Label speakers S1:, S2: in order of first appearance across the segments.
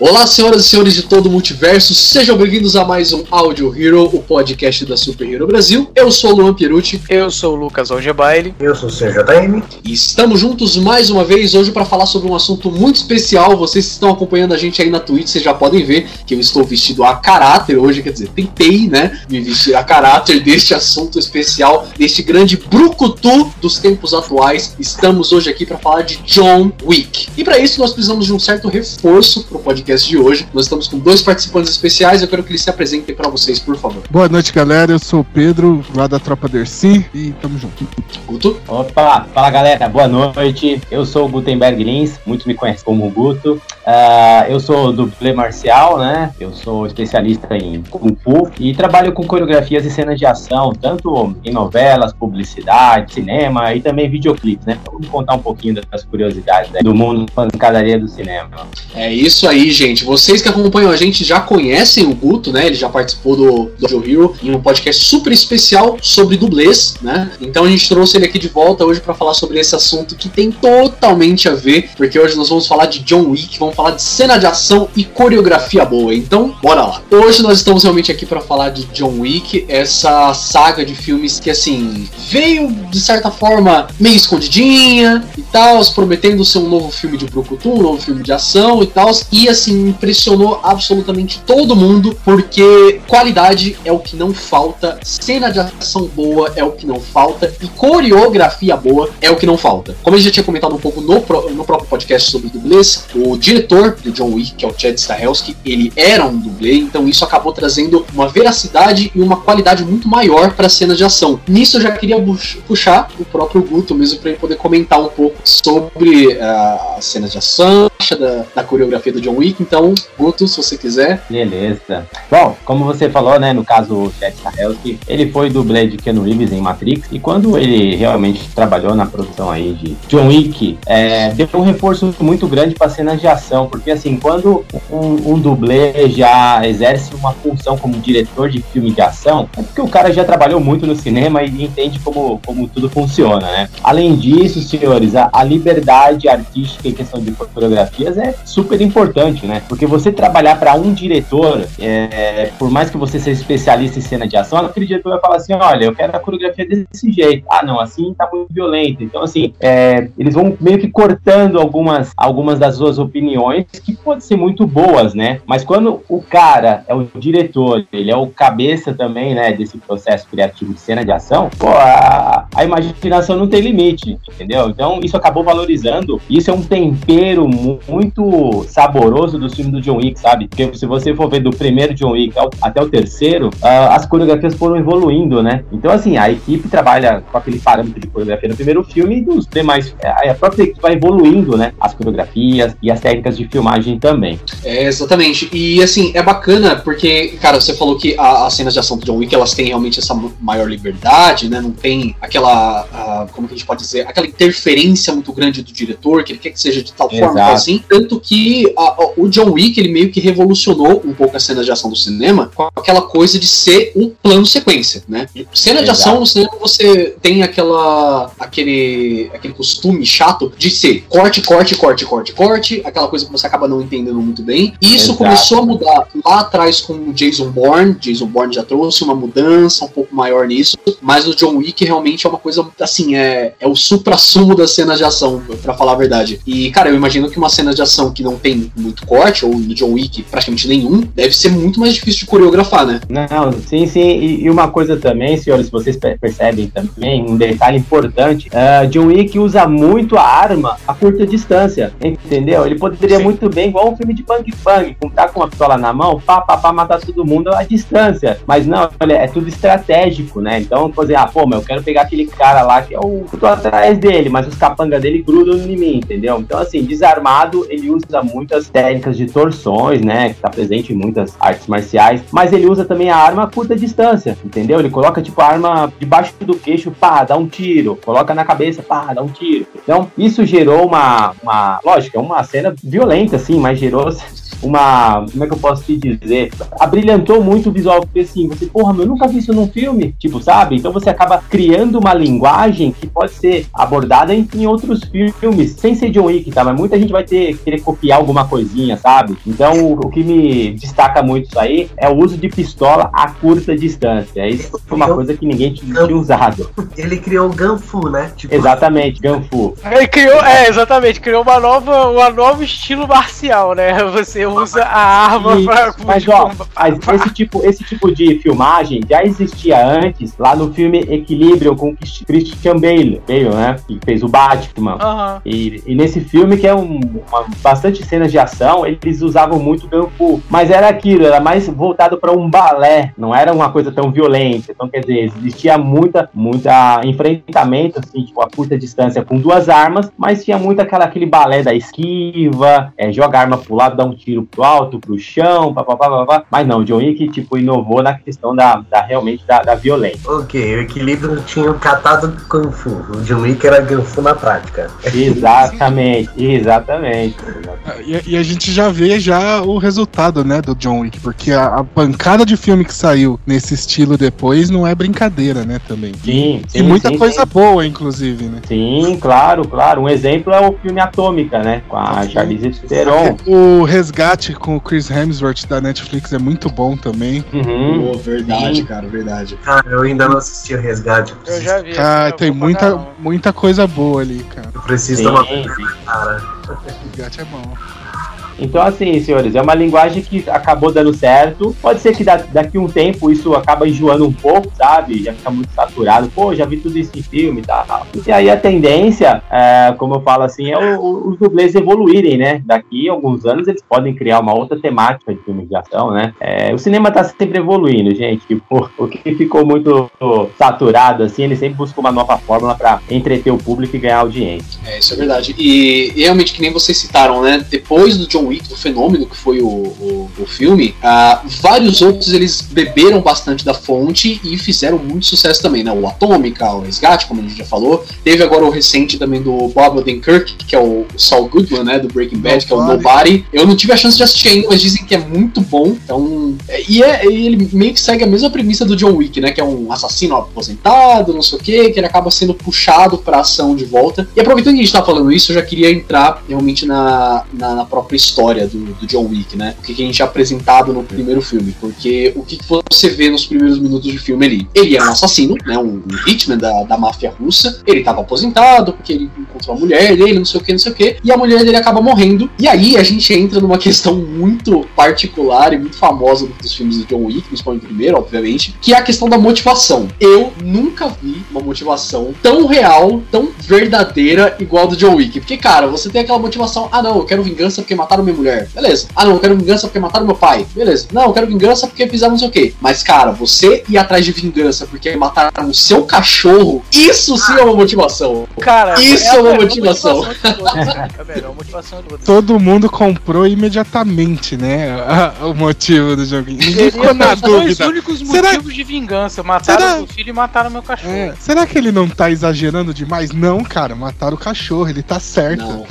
S1: Olá, senhoras e senhores de todo o multiverso, sejam bem-vindos a mais um Audio Hero, o podcast da Super Hero Brasil. Eu sou o Luan Pierucci.
S2: Eu sou o Lucas Algebaile.
S3: Eu sou o CJM.
S1: E estamos juntos mais uma vez hoje para falar sobre um assunto muito especial. Vocês que estão acompanhando a gente aí na Twitch, vocês já podem ver que eu estou vestido a caráter hoje, quer dizer, tentei, né, me vestir a caráter deste assunto especial, deste grande brucutu dos tempos atuais. Estamos hoje aqui para falar de John Wick. E para isso nós precisamos de um certo reforço para o podcast podcast de hoje. Nós estamos com dois participantes especiais, eu quero que eles se apresentem para vocês, por favor.
S4: Boa noite, galera. Eu sou o Pedro, lá da Tropa Dercy, e tamo junto.
S5: Guto? Opa, fala galera, boa noite. Eu sou o Gutenberg Lins, muitos me conhecem como Guto. Uh, eu sou dublê marcial, né? Eu sou especialista em Kung Fu e trabalho com coreografias e cenas de ação, tanto em novelas, publicidade, cinema e também videoclipes, né? Então, vamos contar um pouquinho das curiosidades né? do mundo pancadaria do cinema.
S1: É isso aí, gente. Vocês que acompanham a gente já conhecem o Guto, né? Ele já participou do, Joe Hero em um podcast super especial sobre dublês, né? Então a gente trouxe ele aqui de volta hoje para falar sobre esse assunto que tem totalmente a ver, porque hoje nós vamos falar de John Wick, vamos falar de cena de ação e coreografia boa. Então, bora lá. Hoje nós estamos realmente aqui para falar de John Wick, essa saga de filmes que assim veio de certa forma meio escondidinha e tal, prometendo ser um novo filme de Brucutu, um novo filme de ação e tal, e assim assim, impressionou absolutamente todo mundo, porque qualidade é o que não falta, cena de ação boa é o que não falta, e coreografia boa é o que não falta. Como gente já tinha comentado um pouco no, no próprio podcast sobre dublês, o diretor do John Wick, que é o Chad Stahelski, ele era um dublê, então isso acabou trazendo uma veracidade e uma qualidade muito maior para cenas de ação. Nisso eu já queria puxar o próprio Guto mesmo para ele poder comentar um pouco sobre uh, as cenas de ação, da, da coreografia do John Wick, então, Guto, se você quiser.
S5: Beleza. Bom, como você falou, né, no caso o Chad Stahelski, ele foi dublê de Keanu Reeves em Matrix, e quando ele realmente trabalhou na produção aí de John Wick, é, deu um reforço muito grande para cenas de ação, porque assim, quando um, um dublê já exerce uma função como diretor de filme de ação, é porque o cara já trabalhou muito no cinema e entende como, como tudo funciona, né? Além disso, senhores, a, a liberdade artística em questão de fotografias é super importante né? Porque você trabalhar para um diretor, é, por mais que você seja especialista em cena de ação, aquele diretor vai falar assim: olha, eu quero a coreografia desse jeito. Ah, não, assim tá muito violento. Então, assim, é, eles vão meio que cortando algumas, algumas das suas opiniões, que podem ser muito boas, né? Mas quando o cara é o diretor, ele é o cabeça também, né, desse processo criativo de cena de ação, pô, a, a imaginação não tem limite, entendeu? Então, isso acabou valorizando. Isso é um tempero muito saboroso do filme do John Wick, sabe? Porque se você for ver do primeiro John Wick até o terceiro, uh, as coreografias foram evoluindo, né? Então, assim, a equipe trabalha com aquele parâmetro de coreografia no primeiro filme e dos demais, a própria equipe vai evoluindo, né? As coreografias e as técnicas de filmagem também.
S1: É, exatamente. E, assim, é bacana porque, cara, você falou que a, as cenas de ação do John Wick, elas têm realmente essa maior liberdade, né? Não tem aquela, como que a gente pode dizer, aquela interferência muito grande do diretor, que ele quer que seja de tal Exato. forma, assim. Tanto que a, o John Wick ele meio que revolucionou um pouco as cenas de ação do cinema com aquela coisa de ser um plano sequência, né? Cena de ação no cinema você tem aquela aquele aquele costume chato de ser corte, corte, corte, corte, corte, aquela coisa que você acaba não entendendo muito bem. E isso Exato. começou a mudar lá atrás com o Jason Bourne. Jason Bourne já trouxe uma mudança um pouco maior nisso, mas o John Wick realmente é uma coisa assim, é, é o supra-sumo das cenas de ação, para falar a verdade. E cara, eu imagino que uma cena de ação que não tem muito corte, ou no John Wick praticamente nenhum, deve ser muito mais difícil de coreografar, né?
S5: Não, sim, sim. E, e uma coisa também, senhores, vocês percebem também, um detalhe importante: uh, John Wick usa muito a arma a curta distância, entendeu? Ele poderia sim. muito bem, igual um filme de Bang Bang, tá com uma pistola na mão, pá, pá, pá, matar todo mundo à distância. Mas não, olha, é tudo estratégico, né? Então, exemplo, ah, pô, mas eu quero pegar aquele cara lá que é o. Eu tô atrás dele, mas os capangas dele grudam em mim, entendeu? Então, assim, desarmado ele usa muitas técnicas de torções, né? Que tá presente em muitas artes marciais, mas ele usa também a arma a curta distância, entendeu? Ele coloca, tipo, a arma debaixo do queixo, pá, dá um tiro, coloca na cabeça, pá, dá um tiro. Então, isso gerou uma, uma lógico, é uma cena violenta, assim, mas gerou uma. Como é que eu posso te dizer? Abrilhantou muito o visual, porque assim, você, porra, eu nunca vi isso num filme, tipo, sabe? Então você acaba criando uma linguagem que pode ser abordada em, em outros filmes, sem ser John Wick, tá? Mas muita gente vai ter querer copiar alguma coisinha, sabe? Então o, o que me destaca muito isso aí é o uso de pistola a curta distância. Isso foi uma coisa que ninguém tinha usado.
S3: Ele criou o Ganfu, né?
S5: Tipo... Exatamente, Ganfu.
S2: Ele criou, é, exatamente, criou uma nova, um novo estilo marcial, né? Você usa a arma
S5: Isso,
S2: pra.
S5: Mas, ó, mas esse, tipo, esse tipo de filmagem já existia antes, lá no filme Equilíbrio com Christian Bale, Bale né? Que fez o Batman. E, e nesse filme, que é um, uma, bastante cenas de ação, eles usavam muito Ganfu. Mas era aquilo, era mais voltado para um balé, não era uma coisa tão violenta. Então, quer dizer, existia muita, muita enfrentamento, assim, tipo, a curta distância com duas armas, mas tinha muito aquela, aquele balé da esquiva, é, joga a arma pro lado, dá um tiro pro alto, pro chão, papapá, papapá. Mas não, John Wick, tipo, inovou na questão da, da realmente da, da violência.
S3: Ok, o equilíbrio tinha catado Kung Fu. O John Wick era Kung Fu na prática.
S5: Exatamente, exatamente.
S4: E, e a gente já vê já o resultado, né, do John Wick, porque a, a pancada de filme que saiu nesse estilo depois não é brincadeira, né, também.
S5: Sim,
S4: E
S5: sim,
S4: muita
S5: sim,
S4: coisa
S5: sim.
S4: boa, inclusive, né?
S5: Sim, claro, claro. Um exemplo é o filme Atômica, né? Com a Charlize Theron.
S4: O resgate com o Chris Hemsworth da Netflix é muito bom também.
S5: Uhum.
S1: Pô, verdade, cara, verdade.
S3: Cara, eu ainda não assisti o Resgate. Eu
S2: já vi.
S4: Cara,
S2: eu
S4: tem muita, muita coisa boa ali, cara.
S3: eu preciso
S5: Sim,
S3: tomar
S5: sim.
S3: cara.
S4: O resgate é bom.
S5: Então, assim, senhores, é uma linguagem que acabou dando certo. Pode ser que da- daqui um tempo isso acaba enjoando um pouco, sabe? Já fica muito saturado. Pô, já vi tudo isso em filme e tal. E aí a tendência, é, como eu falo assim, é o- o- os dublês evoluírem, né? Daqui a alguns anos eles podem criar uma outra temática de filmes de ação, né? É, o cinema tá sempre evoluindo, gente. Tipo, o que ficou muito saturado, assim, ele sempre busca uma nova fórmula pra entreter o público e ganhar audiência.
S1: É, isso é verdade. E realmente, que nem vocês citaram, né? Depois do John Wick, do fenômeno que foi o, o, o filme, ah, vários outros eles beberam bastante da fonte e fizeram muito sucesso também, né? O Atômica, o Resgate, como a gente já falou. Teve agora o recente também do Bob Odenkirk, que é o Saul Goodman, né? Do Breaking Bad, que é o
S4: Nobody.
S1: Eu não tive a chance de assistir ainda, mas dizem que é muito bom. Então, é- e, é, ele meio que segue a mesma premissa do John Wick, né? Que é um assassino aposentado, não sei o quê, que ele acaba sendo puxado pra ação de volta. E aproveitando que a gente tá falando isso, eu já queria entrar realmente na, na, na própria história do, do John Wick, né? O que, que a gente é apresentado no primeiro filme. Porque o que, que você vê nos primeiros minutos de filme ali? Ele é um assassino, né? Um hitman da, da máfia russa. Ele tava aposentado, porque ele encontrou a mulher dele, não sei o que, não sei o que. E a mulher dele acaba morrendo. E aí a gente entra numa questão muito particular e muito famosa dos filmes do John Wick, principalmente o primeiro, obviamente, que é a questão da motivação. Eu nunca vi uma motivação tão real, tão verdadeira igual a do John Wick. Porque, cara, você tem aquela motivação, ah não, eu quero vingança porque mataram minha mulher. Beleza. Ah não, eu quero vingança porque mataram meu pai. Beleza. Não, eu quero vingança porque fizeram não sei o quê. Mas, cara, você ir atrás de vingança porque mataram o seu cachorro, isso sim é uma motivação.
S2: Cara,
S1: Isso
S2: a
S1: é uma
S2: melhor
S1: motivação.
S2: É a melhor motivação todas.
S4: Todo mundo comprou imediatamente, né? o motivo do jogo. Ninguém ficou na
S2: os dois
S4: dúvida.
S2: únicos
S4: Será-
S2: motivos de vingança. Mataram
S4: Será-
S2: meu filho e mataram meu cachorro.
S4: É, será que ele não tá exagerando demais? Não, cara, mataram o cachorro, ele tá certo.
S1: Não,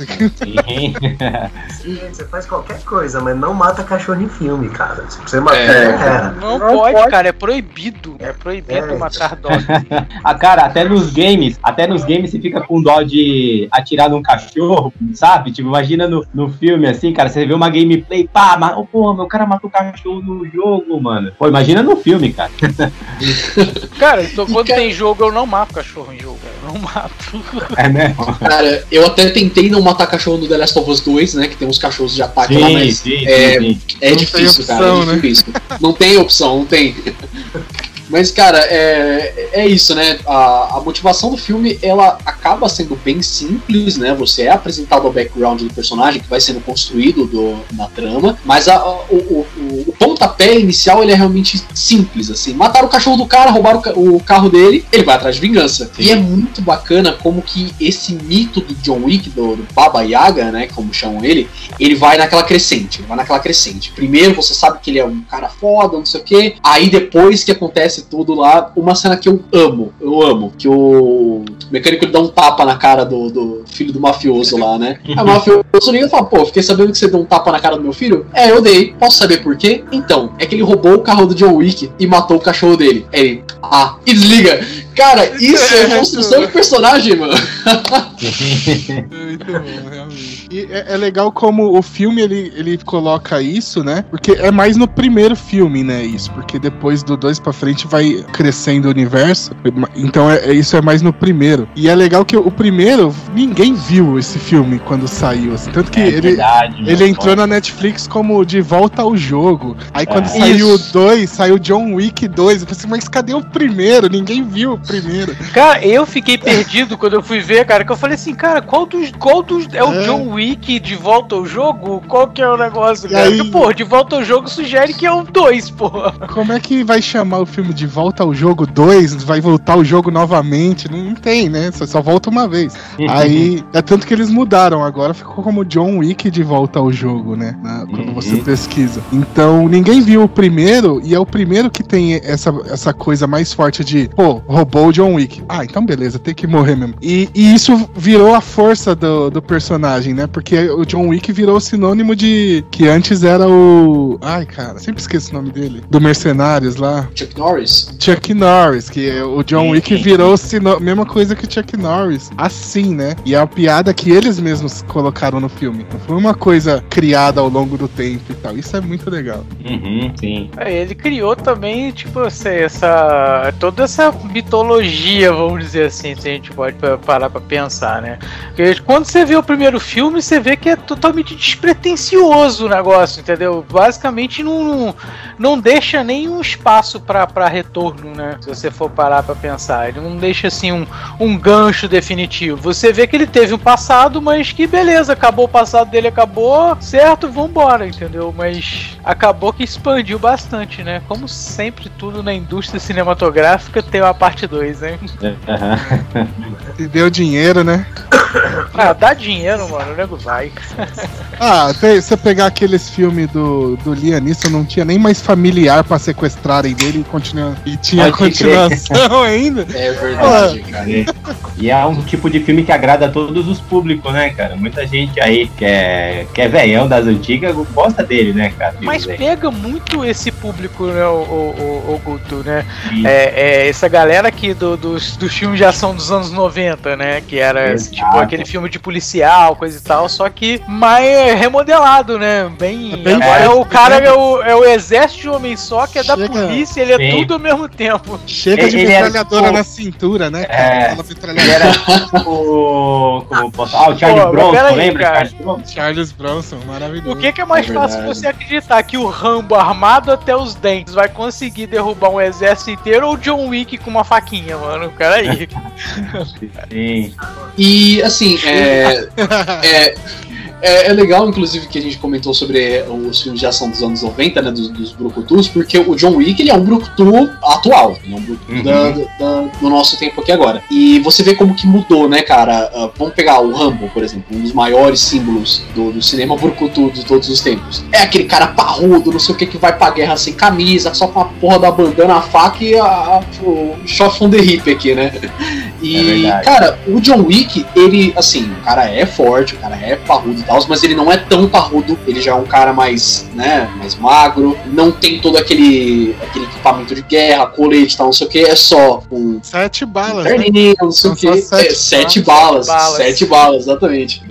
S3: Você faz qualquer coisa, mas não mata cachorro em filme, cara. Se você matar,
S1: É.
S3: era.
S2: Não, pode, cara, é proibido. É proibido
S3: É.
S2: matar dogs.
S5: Ah, cara, até nos games, até nos games você fica com dó de atirar num cachorro, sabe? Tipo, imagina no, no filme assim, cara, você vê uma gameplay, pá, mas, oh, porra, meu cara matou o cachorro no jogo, mano. Pô, imagina no filme, cara.
S2: Cara, então, quando
S1: cara-
S2: tem jogo, eu não mato cachorro em jogo. cara. Eu não mato.
S5: É mesmo?
S1: Cara, eu até tentei não matar cachorro no The Last of Us 2, né? Que tem uns cachorros de ataque lá, mas
S5: sim,
S1: é,
S5: sim.
S1: É difícil,
S4: tem
S1: cara.
S4: opção,
S1: é difícil. Não tem opção, não tem. Mas, cara, é, é isso, né? A, a motivação do filme, ela acaba sendo bem simples, né? Você é apresentado ao background do personagem, que vai sendo construído do- na trama, mas a- a- o, o- o pontapé inicial ele é realmente simples, assim. Mataram o cachorro do cara, roubaram o, o carro dele, ele vai atrás de vingança. E é muito bacana como que esse mito do John Wick, do, do Baba Yaga, né, como chamam ele, ele vai naquela crescente, ele vai naquela crescente. Primeiro você sabe que ele é um cara foda, não sei o quê. Aí depois que acontece tudo lá, uma cena que eu amo, eu amo, que o mecânico dá um tapa na cara do, do filho do mafioso lá, né? Aí o mafioso liga e fala, pô, fiquei sabendo que você deu um tapa na cara do meu filho? É, eu dei. Posso saber por quê? Então, é que ele roubou o carro do John Wick e matou o cachorro dele. Aí ele, ah, e desliga. Cara, isso é construção de personagem, mano.
S4: É Muito bom, realmente. E é, é legal como o filme ele, ele coloca isso, né? Porque é mais no primeiro filme, né? Isso, porque depois do dois pra frente vai crescendo o universo. Então é, é- isso é mais no primeiro. E é legal que o primeiro ninguém viu esse filme quando saiu, assim, tanto que
S5: É
S4: ele
S5: verdade,
S4: ele
S5: meu.
S4: entrou na Netflix como De Volta ao Jogo. Aí quando
S5: É.
S4: saiu o
S2: Isso.
S4: 2, saiu John Wick 2. Eu falei assim, mas cadê o primeiro? Ninguém viu o primeiro.
S2: Cara, eu fiquei perdido quando eu fui ver, cara, que eu falei assim, cara, qual dos. Qual dos. É o
S4: É.
S2: John Wick de volta ao jogo? Qual que é o negócio,
S4: E
S2: cara?
S4: aí-
S2: Porque, pô, de volta ao jogo sugere que é o 2, pô.
S4: Como é que vai chamar o filme de Volta ao Jogo 2? Vai voltar o jogo novamente? Não, tem, né? Só, só volta uma vez. Aí, é tanto que eles mudaram. Agora ficou como John Wick de volta ao jogo, né? Na- quando
S5: Uhum.
S4: você pesquisa. Então, ninguém viu o primeiro, e é o primeiro que tem essa, essa coisa mais forte de, pô, roubou o John Wick. Ah, então beleza, tem que morrer mesmo. E, e isso virou a força do, do personagem, né? Porque o John Wick virou sinônimo de. que antes era o. Ai, cara, sempre esqueço o nome dele. Do Mercenários lá.
S1: Chuck Norris.
S4: Chuck Norris, que é o John Wick virou sino... mesma coisa que o Chuck Norris. Assim, né? E é uma piada que eles mesmos colocaram no filme. Não foi uma coisa criada ao longo do tempo e tal. Isso é muito legal.
S5: Uhum, sim.
S2: É, Ele criou também, tipo, essa, essa. toda essa mitologia, vamos dizer assim, se a gente pode pa- parar pra pensar, né? Porque quando você vê o primeiro filme, você vê que é totalmente despretensioso o negócio, entendeu? Basicamente não, não, deixa nenhum espaço pra retorno, né? Se você for parar pra pensar. Ele não deixa assim um, um gancho definitivo. Você vê que ele teve um passado, mas que beleza, acabou o passado dele, acabou, certo, vambora, entendeu? Mas acabou que expandiu bastante, né? Como sempre, tudo na indústria cinematográfica tem uma parte 2, né?
S5: Aham.
S4: E deu dinheiro, né?
S2: Ah, dá dinheiro, mano, o nego vai.
S4: Ah, tem- você pegar aqueles filmes do, do Liam Neeson, não tinha nem mais familiar pra sequestrarem dele e, continua... e tinha
S5: Pode crer.
S4: continuação ainda.
S1: É verdade, cara.
S5: E é um tipo de filme que agrada a todos os públicos, né, cara? Muita gente aí que é, que é velhão das antigas gosta dele, né, cara?
S2: Mas pega muito esse público, né, o, o, o, o Guto, né? É, é, essa galera aqui do- dos, dos filmes de ação dos anos 90, né? Que era
S5: Exato.
S2: tipo aquele filme de policial, coisa e tal, só que mais remodelado, né? Bem.
S4: É bem
S2: agora é, o cara é o, é o exército de homem só, que é da
S4: Chega.
S2: polícia, ele é
S5: Sim.
S2: tudo ao mesmo tempo.
S4: Chega de
S5: Ele era,
S4: metralhadora
S5: tipo,
S4: na cintura, né? cara?
S5: é. Ele era tipo. Como posso... Ah, o Charlie
S2: Pô,
S5: Bronson,
S2: peraí,
S5: lembra?
S2: cara.
S5: Charlie Bronson?
S4: Charles Bronson, maravilhoso.
S2: O que, que é mais
S1: É
S2: fácil você acreditar que o Rambo armado até os dentes vai conseguir derrubar um exército inteiro ou o John Wick com uma faquinha, mano? Peraí.
S5: Sim.
S1: E assim, é, é, é, é legal, inclusive, que a gente comentou sobre os filmes de ação dos anos 90, né? Dos, dos Brucutus, porque o John Wick ele é um Brucutu atual, ele é um Brucutu
S5: Uhum.
S1: da- da- do nosso tempo aqui agora. E você vê como que mudou, né, cara? Ah, vamos pegar o Rambo, por exemplo, um dos maiores símbolos do, do cinema Brucutu de todos os tempos. É aquele cara parrudo, não sei o que, que vai pra guerra sem camisa, só com a porra da bandana, a faca e a, a, o shot from the hip aqui, né?
S5: É
S1: E,
S5: verdade.
S1: cara, o John Wick, ele, assim, o cara é forte, o cara é parrudo tal, mas ele não é tão parrudo, ele já é um cara mais, né, mais magro, não tem todo aquele, aquele equipamento de guerra, colete e tal, não sei o que, é só um
S4: Sete balas, né?
S1: perninha, não sei o que,
S4: só sete
S1: é, sete
S2: balas.
S1: balas, sete balas, exatamente.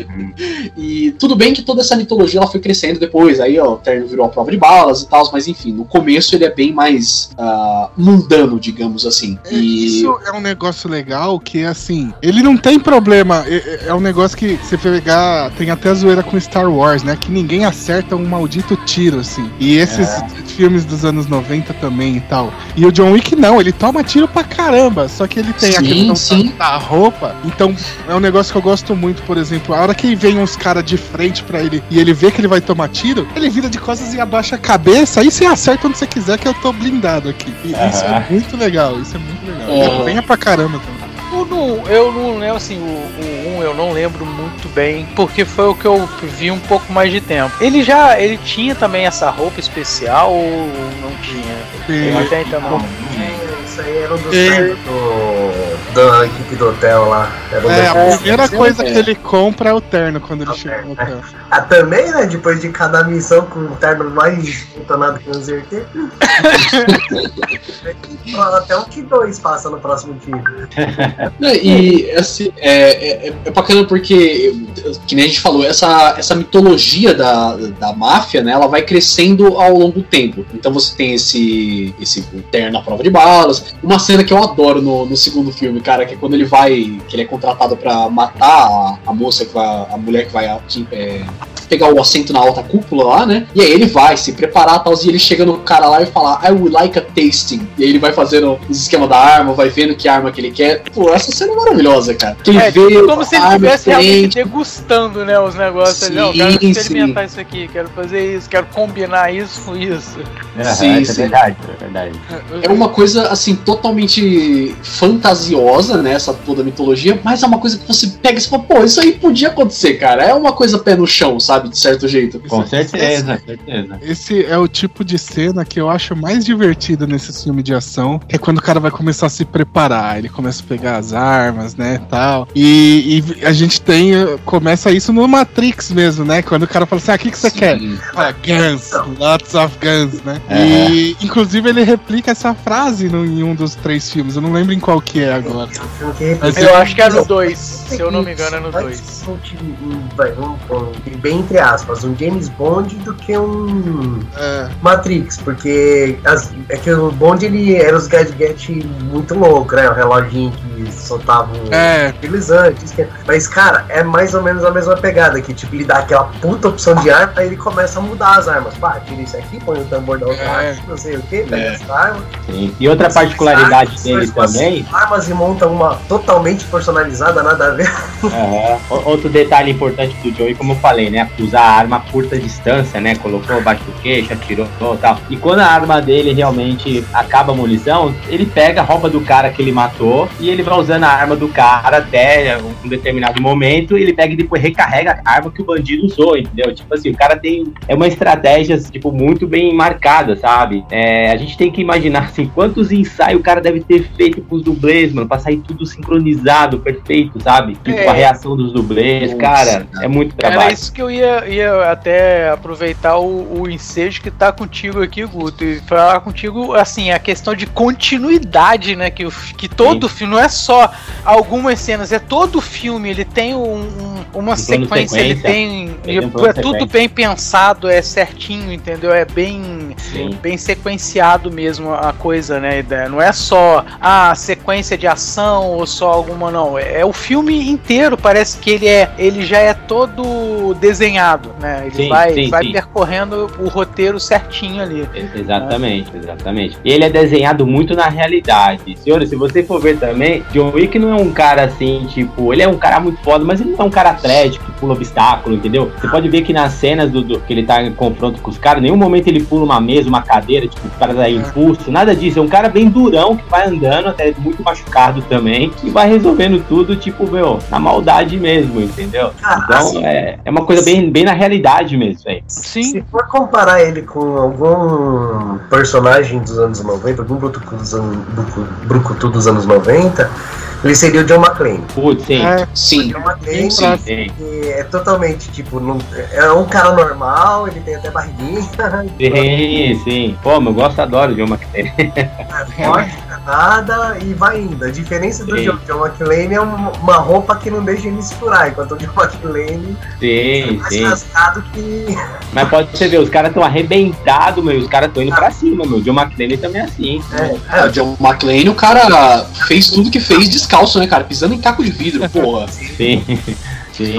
S1: E tudo bem que toda essa mitologia ela foi crescendo depois, aí ó, o terno virou a prova de balas e tal, mas enfim, no começo ele é bem mais ah, mundano, digamos assim.
S4: É,
S1: E
S4: Isso é um negócio legal que, assim, ele não tem problema. É, é- é um negócio que você pegar. Tem até a zoeira com Star Wars, né? Que ninguém acerta um maldito tiro, assim. E esses filmes dos anos 90 também, e tal. E o John Wick não, ele toma tiro pra caramba. Só que ele tem
S1: Sim,
S4: a questão
S1: sim.
S4: da roupa. Então é um negócio que eu gosto muito, por exemplo. A hora que vem uns caras de frente pra ele e ele vê que ele vai tomar tiro, ele vira de costas e abaixa a cabeça. Aí você acerta onde você quiser, que eu tô blindado aqui. E isso é muito legal, isso é muito legal. Ele apanha pra caramba também.
S2: O não- eu não lembro, assim, o, o 1 eu não lembro muito bem, porque foi o que eu vi um pouco mais de tempo. Ele já, ele tinha também essa roupa especial ou não tinha? Eu até então não.
S3: Isso aí era um dos
S4: E-
S3: do, da equipe do hotel lá. Era um
S4: É, a primeira coisa
S1: é.
S4: que ele compra é o terno quando ele
S3: É
S4: chega no hotel.
S3: Ah, também, né? Depois de cada missão com o terno mais detonado que não sei o quê. Até o T2 passa no próximo.
S1: Né, E assim, é, é, é bacana porque, que nem a gente falou, essa, essa mitologia da, da máfia, né, ela vai crescendo ao longo do tempo. Então você tem esse, esse terno à prova de balas. Uma cena que eu adoro no, no segundo filme, cara, que é quando ele vai, que ele é contratado pra matar a, a moça, que vai, a mulher que vai que, é, pegar o assento na alta cúpula lá, né? E aí ele vai se preparar tal, e ele chega no cara lá e fala, I would like a tasting. E aí ele vai fazendo os esquemas da arma, vai vendo que arma que ele quer. Pô, essa cena é maravilhosa, cara. Que ele
S2: É,
S1: vê
S2: como se ele estivesse realmente degustando, né, os negócios. ali. Não, quero
S1: Sim,
S2: experimentar isso aqui, quero fazer isso, quero combinar isso com isso.
S5: Aham,
S1: Sim,
S5: isso
S1: sim.
S5: é verdade, é verdade.
S1: É uma coisa, assim, totalmente fantasiosa, né? Essa toda mitologia, mas é uma coisa que você pega e você fala, pô, isso aí podia acontecer, cara. É uma coisa pé no chão, sabe? De certo jeito.
S5: Com certeza, certeza.
S4: Esse é o tipo de cena que eu acho mais divertido nesse filme de ação. É quando o cara vai começar a se preparar. Ele começa a pegar as armas, né? Tal. E, e a gente tem. Começa isso no Matrix mesmo, né? Quando o cara fala assim: ah, o que, que você quer?
S1: Sim.
S4: Ah, guns, lots of guns, né?
S5: Aham.
S4: E inclusive ele replica essa frase no, em um dos três filmes. Eu não lembro em qual que é agora.
S3: É
S4: Mas
S2: Eu acho que é no 2, se eu não me engano é no
S3: Mais
S2: 2.
S3: um time- um- vai, um- um- bem entre aspas, um James Bond do que um
S4: É,
S3: Matrix, porque as- é que o Bond ele era os gadgets muito louco, né? O reloginho que soltava um
S4: é,
S3: isso que- mas cara, é mais ou menos a mesma pegada, que tipo, ele dá aquela puta opção de arma, aí ele começa a mudar as armas. Pá, tira isso aqui, põe o tambor da outra
S4: É.
S3: arma, não sei o que, pega
S1: É.
S3: essa arma.
S5: Sim. E outra particularidade
S3: Armas,
S5: dele também,
S3: Armas e monta uma totalmente personalizada, nada a ver.
S5: o- outro detalhe importante do Joey, como eu falei, né? Usar a arma a curta distância, né? Colocou abaixo do queixo, atirou e tal. E quando a arma dele realmente acaba a munição, ele pega, rouba do cara que ele matou e ele vai usando a arma do cara até um determinado momento e ele pega e depois recarrega a arma que o bandido usou, entendeu? Tipo assim, o cara tem. É uma estratégia, tipo, muito bem marcada, sabe? É, a gente tem que imaginar, assim, quantos ensaios o cara deve ter feito com os dublês, mano, pra sair tudo sincronizado, perfeito, sabe? Tipo,
S2: É.
S5: a reação dos dublês,
S1: Nossa,
S5: cara, é muito
S2: Era
S5: trabalho.
S2: isso que eu ia, ia até aproveitar o, o ensejo que tá contigo aqui, Guto, e falar contigo, assim, a questão de continuidade, né? Que, que todo filme, não é só algumas cenas, é todo o filme, ele tem um- um- uma
S5: Um plano
S2: sequência, ele
S5: sequência.
S2: tem.
S5: Ele tem um
S2: é tudo
S5: sequência.
S2: bem pensado, é certinho, entendeu? É bem
S5: Sim.
S2: bem sequenciado mesmo a coisa, né? ideia. Não é só a sequência de ação ou só alguma, não. É, é o filme inteiro, parece que ele é, ele já é todo desenhado, né? Ele
S5: Sim,
S2: vai,
S5: sim,
S2: vai
S5: sim.
S2: percorrendo o roteiro certinho ali.
S5: Exatamente, exatamente. E ele é desenhado muito na realidade. Senhores, se você for ver também, John Wick não é um cara assim, tipo, ele é um cara muito foda, mas ele não é um cara atlético, que pula obstáculo, entendeu? Você pode ver que nas cenas do, do- que ele tá em confronto com os caras, em nenhum momento ele pula uma mesa, uma cadeira, tipo, os caras aí impulso, nada disso. É um cara bem durão que vai andando, até muito machucado também, e vai resolvendo tudo, tipo, meu, na maldade mesmo, entendeu?
S3: Ah,
S5: Então
S3: assim,
S5: é, é uma coisa bem, bem na realidade mesmo, velho.
S2: Sim.
S3: Se for comparar ele com algum personagem dos anos 90, algum brucutu dos, an- brucu- brucutu dos anos 90, ele seria o John McClane.
S5: Putz, sim.
S4: é,
S1: Sim.
S3: John McClane
S1: Sim.
S5: Sim,
S3: que é totalmente, tipo, não- é um cara normal, ele tem até barriguinha,
S5: sim, sim. Pô, eu gosto, adoro o John McClane.
S3: é é nada, e vai indo. A diferença do
S5: Sim.
S3: John, John McClane é um- uma roupa que não deixa ele escurar, enquanto o John McClane é
S5: Sim,
S3: mais
S5: sim.
S3: rasgado que...
S5: Mas pode você ver, os caras estão arrebentados, meu. Os caras estão indo pra cima, meu. O John McClane também é assim.
S3: É,
S1: É, o John McClane, o cara fez tudo que fez descalço, né, cara? Pisando em caco de vidro, porra.
S5: Sim, sim.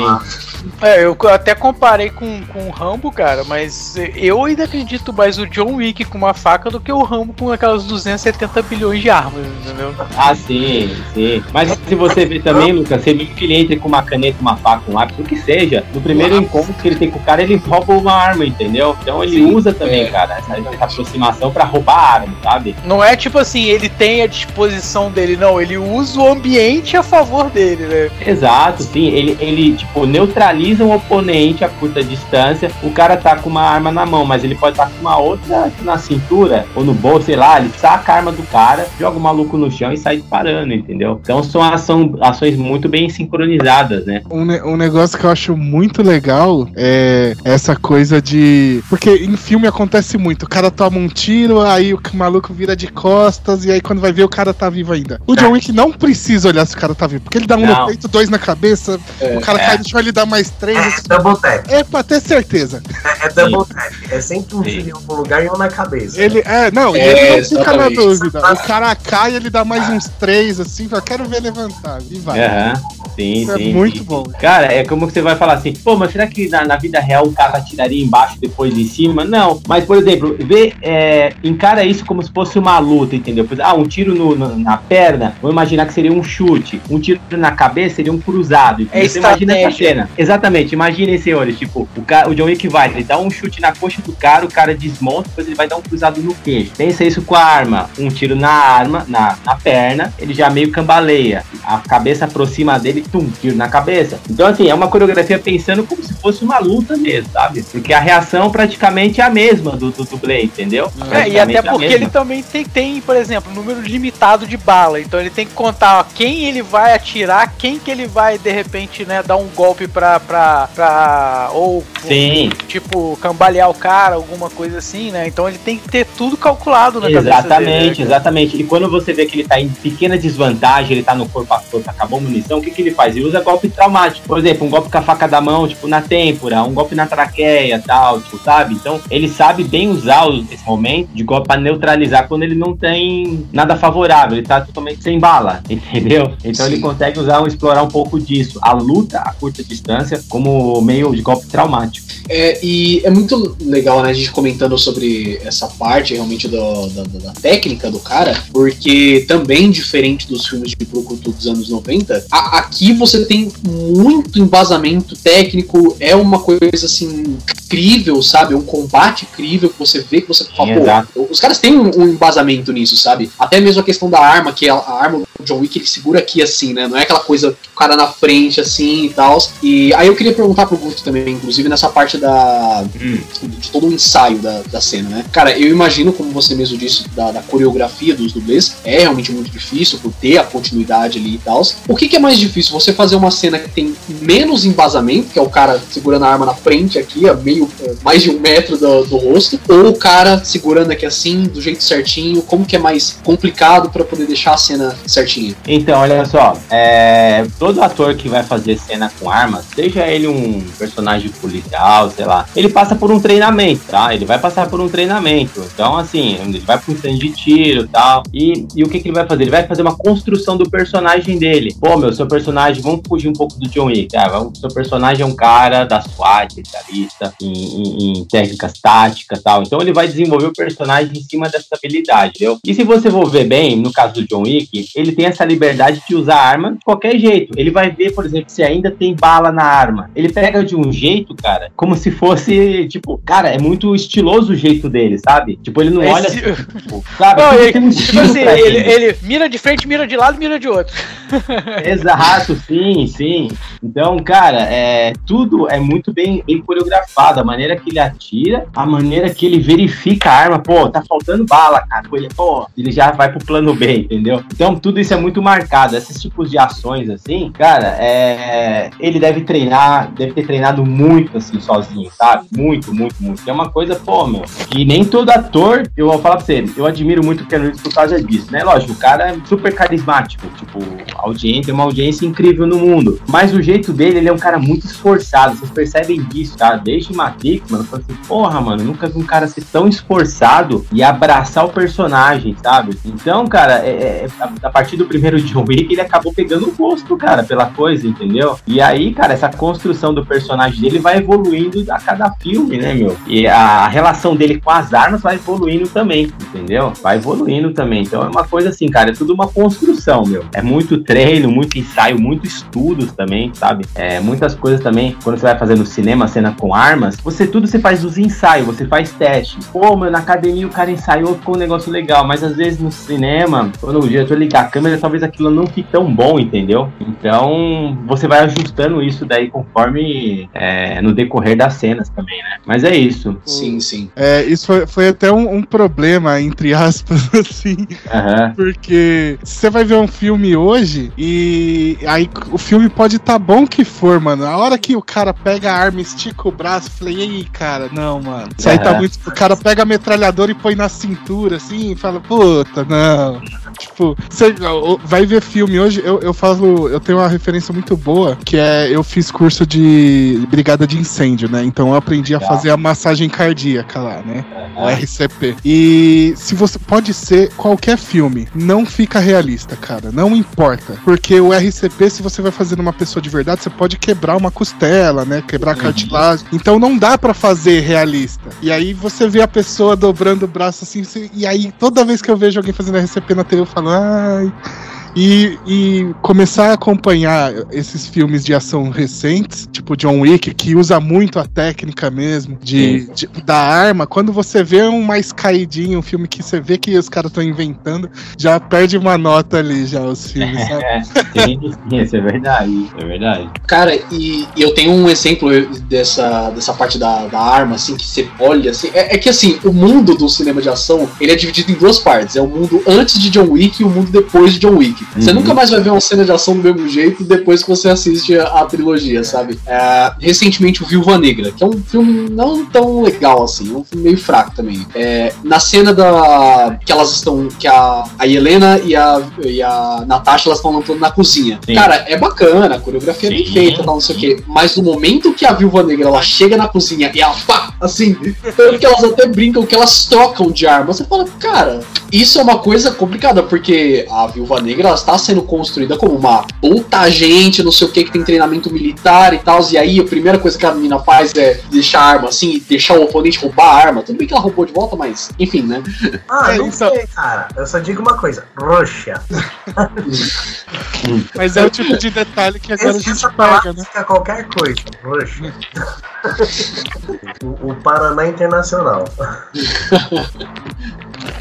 S2: É, eu até comparei com, com o Rambo, cara, mas eu ainda acredito mais o John Wick com uma faca do que o Rambo com aquelas 270 bilhões de armas, entendeu?
S5: Ah, sim, sim. Mas se você ver também, Lucas, você viu que ele entra com uma caneta, uma faca, um lápis, o que seja, no primeiro encontro que ele tem com o cara, ele rouba uma arma, entendeu? Então ele
S1: Sim,
S5: usa também,
S1: é.
S5: cara, essa, essa aproximação pra roubar a arma, sabe?
S2: Não é tipo assim, ele tem a disposição dele, não, ele usa o ambiente a favor dele, né?
S5: Exato, sim. Ele, ele, tipo, neutraliza um oponente a curta distância. O cara tá com uma arma na mão, mas ele pode estar com uma outra na cintura ou no bolso, sei lá. Ele saca a arma do cara, joga o maluco no chão e sai disparando, entendeu? Então são ação, ações muito bem sincronizadas, né?
S4: Um, ne- um negócio que eu acho muito legal é essa coisa de. Porque em filme acontece muito. O cara toma um tiro, aí o maluco vira de costas, e aí quando vai ver o cara tá vivo ainda. O John Wick não precisa olhar se o cara tá vivo, porque ele dá um
S5: Não.
S4: no peito, dois na cabeça, o cara
S5: É.
S4: cai no chão, ele dá mais três.
S3: É double tap.
S4: É pra ter certeza.
S3: É, é double tap. É sempre um tiro em algum lugar e um na cabeça.
S4: Ele, é, não,
S1: É,
S4: ele não fica na dúvida. O cara cai, ele dá mais uns três, assim, fala, quero ver levantar. E vai.
S5: Aham. Sim,
S4: Isso é
S5: sim.
S4: muito
S5: sim.
S4: bom.
S5: Cara, é como que você vai falar assim, pô, mas será que na, na vida real o cara atiraria embaixo depois em cima? Não. Mas, por exemplo, vê, é, encara isso como se fosse uma luta, entendeu? Ah, um tiro no- no- na perna, vamos imaginar que seria um chute. Um tiro na cabeça seria um cruzado.
S2: É
S5: você imagina essa cena. Exatamente, imaginem, senhores, tipo, o, cara, o John Wick vai, ele dá um chute na coxa do cara, o cara desmonta, depois ele vai dar um cruzado no queixo. Pensa isso com a arma. Um tiro na arma, na, na perna, ele já meio cambaleia. A cabeça aproxima dele, tum, tiro na cabeça. Então, assim, é uma coreografia pensando como se fosse uma luta mesmo, sabe? Porque a reação praticamente é a mesma do, do dublê, entendeu?
S2: É, e até
S5: a
S2: porque ele também tem, tem, por exemplo, número limitado de bala. Então ele tem que contar ó, quem ele vai atirar, quem que ele vai, de repente, né, dar um golpe pra. Pra, pra ou,
S5: Sim,
S2: tipo, cambalear o cara, alguma coisa assim, né? Então ele tem que ter tudo calculado na cabeça
S5: exatamente,
S2: dele. né?
S5: exatamente. E quando você vê que ele tá em pequena desvantagem, ele tá no corpo a corpo, acabou a munição, o que, que ele faz? Ele usa golpe traumático. Por exemplo, um golpe com a faca da mão, tipo, na têmpora, um golpe na traqueia tal, tipo, sabe? Então, ele sabe bem usar esse momento de golpe pra neutralizar quando ele não tem nada favorável, ele tá totalmente sem bala, entendeu? Então
S1: Sim.
S5: ele consegue usar, explorar um pouco disso. A luta a curta distância como meio de golpe traumático.
S1: É, e é muito legal, né, a gente comentando sobre essa parte realmente do- da, da- técnica do cara, porque também, diferente dos filmes de Brucutu dos anos 90, a- aqui você tem muito embasamento técnico, é uma coisa assim incrível, sabe? Um combate incrível que você vê que você fala, pô,
S5: Exato.
S1: os caras têm um, um embasamento nisso, sabe? Até mesmo a questão da arma, que a, a arma do John Wick ele segura aqui assim, né? Não é aquela coisa, o cara na frente assim e tal. E aí eu queria perguntar pro Guto também, inclusive nessa parte da. de todo o ensaio da, da cena, né? Cara, eu imagino, como você mesmo disse, da, da coreografia dos dublês, é realmente muito difícil por ter a continuidade ali e tal. O que, que é mais difícil? Você fazer uma cena que tem menos embasamento, que é o cara segurando a arma na frente aqui, a meio, eh, mais de um metro do, do rosto, ou o cara segurando aqui assim, do jeito certinho, como que é mais complicado pra poder deixar a cena certinha?
S5: Então, olha só, é, todo ator que vai fazer cena com armas, seja ele um personagem policial, sei lá, ele passa por um treinamento, tá? Ele vai passar por um treinamento. Então, assim, ele vai um treino de tiro tal. E, e o que, que ele vai fazer? Ele vai fazer uma construção do personagem dele. Pô, meu, seu personagem, vamos fugir um pouco do John Wick. Ah, vamos, seu personagem é um cara da SWAT, especialista em, em- em técnicas táticas tal. Então ele vai desenvolver o personagem em cima dessa habilidade, entendeu? E se você for ver bem, no caso do John Wick, ele tem essa liberdade de usar arma de qualquer jeito. Ele vai ver, por exemplo, se ainda tem bala na arma. Ele pega de um jeito, cara, como se fosse, tipo, cara, é muito estiloso o jeito dele, sabe? Tipo, ele não
S2: Esse-
S5: olha, tipo, sabe?
S2: Não, ele-
S5: um
S2: Tipo assim, ele,
S5: ele.
S2: mira de frente, mira de lado, mira de outro.
S5: Exato, sim, sim. Então, cara, é, tudo é muito bem, bem coreografado. A maneira que ele atira, a maneira que ele verifica a arma. Pô, tá faltando bala, cara. Pô, ele, pô, ele já vai pro plano B, entendeu? Então, tudo isso é muito marcado. Esses tipos de ações, assim, cara, é, ele deve treinar, deve ter treinado muito, assim, sozinho sabe? Muito, muito, muito. É uma coisa, pô, meu, que nem todo ator, eu vou falar pra você, eu admiro muito o Keanu Reeves por causa disso, né? Lógico, o cara é super carismático, tipo, audiência, é uma audiência incrível no mundo. Mas o jeito dele, ele é um cara muito esforçado, vocês percebem disso, tá? Desde Matrix, mano, eu falo assim, porra, mano, nunca vi um cara ser tão esforçado e abraçar o personagem, sabe? Então, cara, é, é, a, a partir do primeiro John Wick, ele acabou pegando o gosto, cara, pela coisa, entendeu? E aí, cara, essa construção do personagem dele vai evoluindo a cada filme, né, meu? E a relação dele com as armas vai evoluindo também, entendeu? Vai evoluindo também. Então é uma coisa assim, cara, é tudo uma construção, meu. É muito treino, muito ensaio, muito estudos também, sabe? É, muitas coisas também, quando você vai fazer no cinema, cena com armas, você tudo você faz os ensaios, você faz testes. Pô, meu, na academia o cara ensaiou, ficou um negócio legal, mas às vezes no cinema, quando o diretor ligar a câmera, talvez aquilo não fique tão bom, entendeu? Então, você vai ajustando isso daí conforme é, no decorrer das cenas também, né? Mas é isso.
S1: Sim, sim.
S4: É, isso foi, foi até um, um problema, entre aspas, assim,
S5: Aham.
S4: porque você vai ver um filme hoje e aí o filme pode estar bom que for, mano. A hora que o cara pega a arma, estica o braço, falei, ei, cara, não, mano. Isso aí tá
S5: Aham.
S4: muito. O cara pega a metralhadora e põe na cintura, assim, e fala, puta, não. Tipo, você vai ver filme hoje, eu, eu falo, eu tenho uma referência muito boa, que é eu fiz curso de brigada de incêndio, né? Então eu aprendi a
S5: Legal.
S4: fazer a massagem cardíaca lá, né? O
S5: Aham.
S4: RCP. E se você pode ser qualquer filme, não fica realista, cara. Não importa. Porque o RCP, se você vai fazer numa pessoa de verdade, você pode quebrar uma costela, né? Quebrar
S5: Uhum.
S4: cartilagem. Então não dá pra fazer realista. E aí você vê a pessoa dobrando o braço assim, e aí toda vez que eu vejo alguém fazendo RCP na TV, eu falo, ai. E, e começar a acompanhar esses filmes de ação recentes, tipo John Wick, que usa muito a técnica mesmo de, de- da arma, quando você vê um mais caidinho, um filme que você vê que os caras estão inventando, já perde uma nota ali, já os filmes, sabe?
S5: É, sim, sim, isso é verdade, é verdade.
S1: Cara, e, e eu tenho um exemplo dessa, dessa parte da, da arma, assim, que você olha, assim, é, é que assim, o mundo do cinema de ação, ele é dividido em duas partes, é o mundo antes de John Wick e o mundo depois de John Wick. Você
S5: Uhum.
S1: nunca mais vai ver uma cena de ação do mesmo jeito depois que você assiste a, a trilogia, sabe? É, recentemente, o Viúva Negra, que é um filme não tão legal assim, é um filme meio fraco também. É, na cena da que elas estão, que a, a Helena e a, e a Natasha, elas estão lutando na cozinha.
S5: Sim.
S1: Cara, é bacana, a coreografia é bem feita, tal, não sei o quê. Mas no momento que a Viúva Negra ela chega na cozinha e ela pá, assim, tanto que elas até brincam que elas trocam de arma. Você fala, cara, isso é uma coisa complicada, porque a Viúva Negra ela está sendo construída como uma puta agente, não sei o que, que tem treinamento militar e tal. E aí a primeira coisa que a menina faz é deixar a arma assim e deixar o oponente roubar a arma. Tudo bem que ela roubou de volta, mas enfim, né?
S3: Ah,
S4: É,
S3: não
S4: então-
S3: sei, cara. Eu só digo uma coisa. Roxa.
S4: Mas é o tipo de detalhe que agora a
S3: Esse-
S4: gente
S3: essa
S4: pega, né?
S3: qualquer coisa. Roxa. o, o Paraná Internacional.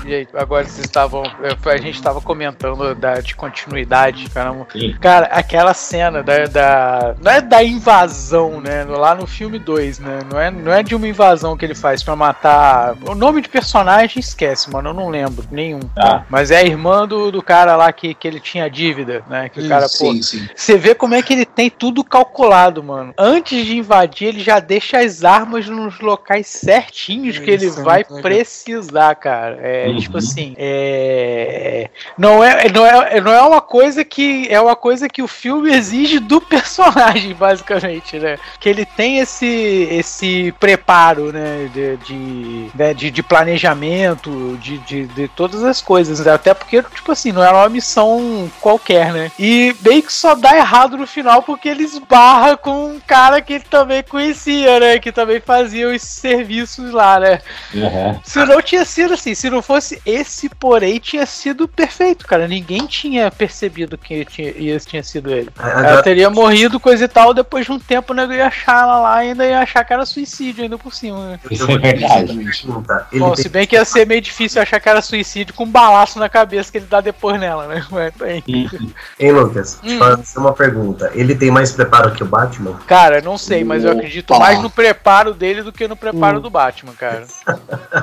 S2: Gente, agora vocês estavam. A gente estava comentando da, de continuidade, caramba.
S5: Sim.
S2: Cara, aquela cena da, da. Não é da invasão, né? Lá no filme 2, né? Não é, não é de uma invasão que ele faz pra matar. O nome de personagem esquece, mano. Eu não lembro nenhum.
S5: Tá.
S2: Mas é a irmã do, do cara lá que, que ele tinha dívida, né? Que o cara, pô.
S1: sim, sim.
S2: Você vê como é que ele tem tudo calculado, mano. Antes de invadir, ele já deixa as armas nos locais certinhos que ele
S4: Isso
S2: vai
S4: legal.
S2: precisar, cara. É
S5: Uhum.
S2: tipo assim, é... não é não é não é uma coisa que é uma coisa que o filme exige do personagem, basicamente, né? Que ele tem esse esse preparo, né, de, de, né, de, de planejamento, de, de, de todas as coisas, né? até porque tipo assim, não era uma missão qualquer, né? E meio que só dá errado no final porque ele esbarra com um cara que ele também conhecia, né? Que também fazia os serviços lá, né?
S5: Aham.
S2: Se não tinha sido assim, se não fosse esse porém, tinha sido perfeito, cara. Ninguém tinha percebido que tinha, esse tinha sido ele. Ela
S3: Agora,
S2: teria morrido, coisa e tal, depois de um tempo, né, eu ia achar ela lá e ainda ia achar que era suicídio ainda por cima, né?
S5: Isso é verdade.
S2: Bom, se bem que ia ser meio difícil achar que era suicídio com um balaço na cabeça que ele dá depois nela, né? Mas, bem.
S3: Hein, Lucas? Te
S2: Hum.
S3: fazer uma pergunta. Ele tem mais preparo que o Batman?
S2: Cara, não sei, mas eu acredito mais no preparo dele do que no preparo
S1: Hum.
S2: do Batman, cara.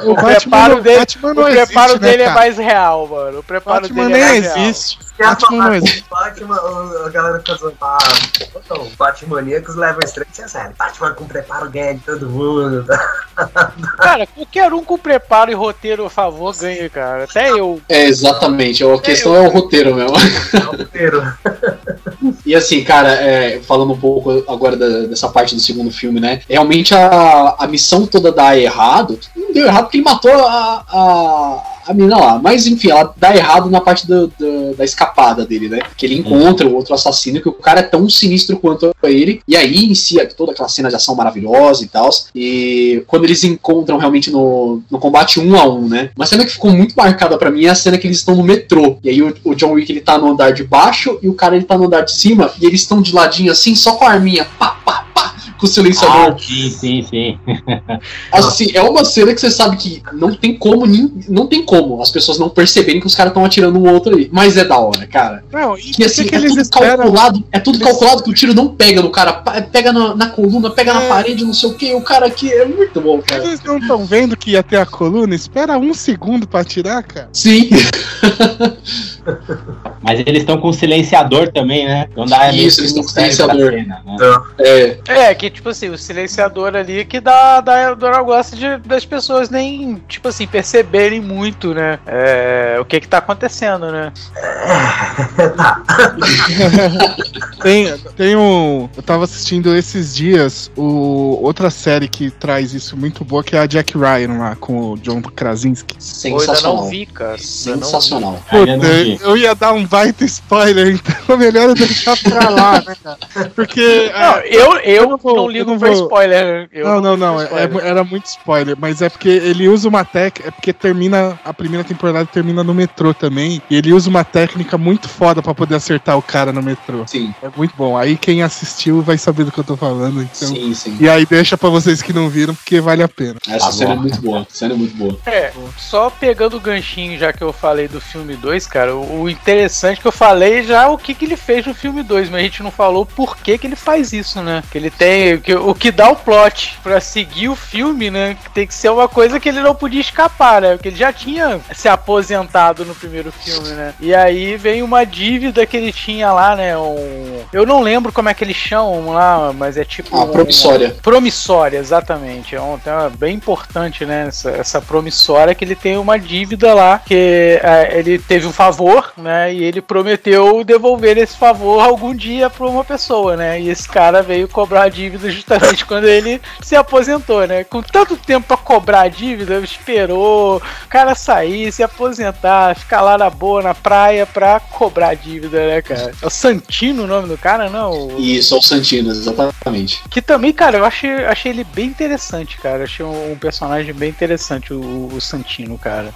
S4: O,
S2: preparo
S4: Batman,
S2: dele-
S4: Batman
S2: O
S4: não
S2: preparo preparo
S4: existe, né,
S2: dele é
S4: cara?
S2: mais real, mano. O preparo
S4: Batman
S2: dele é mais real.
S4: existe.
S3: Já
S4: Batman
S3: que Batman, o- a galera fica zoando, ah, então, Batmaníacos levam trem, é sério. Batman com preparo ganha de todo mundo.
S2: Cara, qualquer um com preparo e roteiro a favor ganha, cara. Até eu.
S1: É, exatamente. A questão é o roteiro mesmo.
S3: Inteiro.
S1: E assim, cara, é, falando um pouco agora da- dessa parte do segundo filme, né? Realmente a, a missão toda dá errado. Não deu errado porque ele matou a, a, a mina lá. Mas enfim, ela dá errado na parte do- do- da escapada dele, né? Que ele encontra o outro assassino, que o cara é tão sinistro quanto ele. E aí inicia toda aquela cena de ação maravilhosa e tal. E quando eles encontram realmente no, no combate um a um, né? Uma cena que ficou muito marcada pra mim é a cena que eles estão no metrô. E aí o, o John Wick ele tá no andar de baixo e o cara ele tá no andar de cima. E eles estão de ladinho assim, só com a arminha. Pá, pá, pá. Com o silenciador.
S5: Ah, sim, sim, sim.
S1: Assim, é uma cena que você sabe que não tem como, não tem como as pessoas não perceberem que os caras estão atirando um outro ali. Mas é da hora, cara.
S4: Não, e
S1: Que assim,
S4: que
S1: é
S4: eles
S1: tudo
S4: esperam?
S1: calculado, é tudo calculado que o tiro não pega no cara, pega na, na coluna, pega na
S4: É.
S1: parede, não sei o que, o cara aqui é muito bom, cara.
S4: Eles não estão vendo que ia ter a coluna? Espera um segundo pra atirar, cara.
S1: Sim,
S5: Mas eles estão com silenciador também, né? Então dá
S1: Isso, eles estão com silenciador.
S5: cena, né?
S1: é,
S2: É, que tipo assim, o silenciador ali que dá, dá o negócio de, das pessoas nem, tipo assim, perceberem muito, né? É, o que que tá acontecendo, né?
S4: Tem, tem um. Eu tava assistindo esses dias o, outra série que traz isso muito boa, que é a Jack Ryan lá, com o John Krasinski.
S2: Eu
S1: sensacional.
S2: não vi, cara. Ainda não vi.
S1: Sensacional.
S4: Puta, eu ia dar um baita spoiler, então melhor eu deixar pra lá, né, cara? Porque.
S2: Não,
S4: ah,
S2: eu, eu,
S4: eu não vou-
S2: não ligo
S4: eu não
S2: pra
S4: vou-
S2: spoiler. Eu
S4: não, não, não.
S2: ligo
S4: é-
S2: pra
S4: é- era muito spoiler. Mas é porque ele usa uma técnica. É porque termina. A primeira temporada termina no metrô também. E ele usa uma técnica muito foda pra poder acertar o cara no metrô.
S1: Sim,
S4: É muito bom. Aí quem assistiu vai saber do que eu tô falando. Então.
S1: sim, sim.
S4: E aí deixa pra vocês que não viram, porque vale a pena.
S1: Essa
S5: Tá
S1: cena
S5: bom.
S1: é muito boa. Essa cena é muito boa.
S2: É, só pegando o ganchinho, já que eu falei do filme 2, cara, o o interessante é que eu falei já o que, que ele fez no filme 2, mas a gente não falou por que, que ele faz isso, né? Que ele tem. O que dá o plot pra seguir o filme, né? Tem que ser uma coisa que ele não podia escapar, né? Porque ele já tinha se aposentado no primeiro filme, né? E aí vem uma dívida que ele tinha lá, né? Um, eu não lembro como é que eles chamam lá, mas é tipo.
S1: Ah, promissória.
S2: Promissória, exatamente. É um tema bem importante, né? Essa, essa promissória que ele tem uma dívida lá, que é, ele teve um favor, né? E ele prometeu devolver esse favor algum dia pra uma pessoa, né? E esse cara veio cobrar a dívida justamente quando ele se aposentou, né? Com tanto tempo pra cobrar a dívida, esperou o cara sair, se aposentar, ficar lá na boa, na praia pra cobrar a dívida, né, cara? É o Santino o nome do cara, não? O-
S1: Isso, é o Santino, exatamente.
S2: que também, cara, eu achei, achei ele bem interessante, cara. Achei um, um personagem bem interessante, o, o Santino, cara.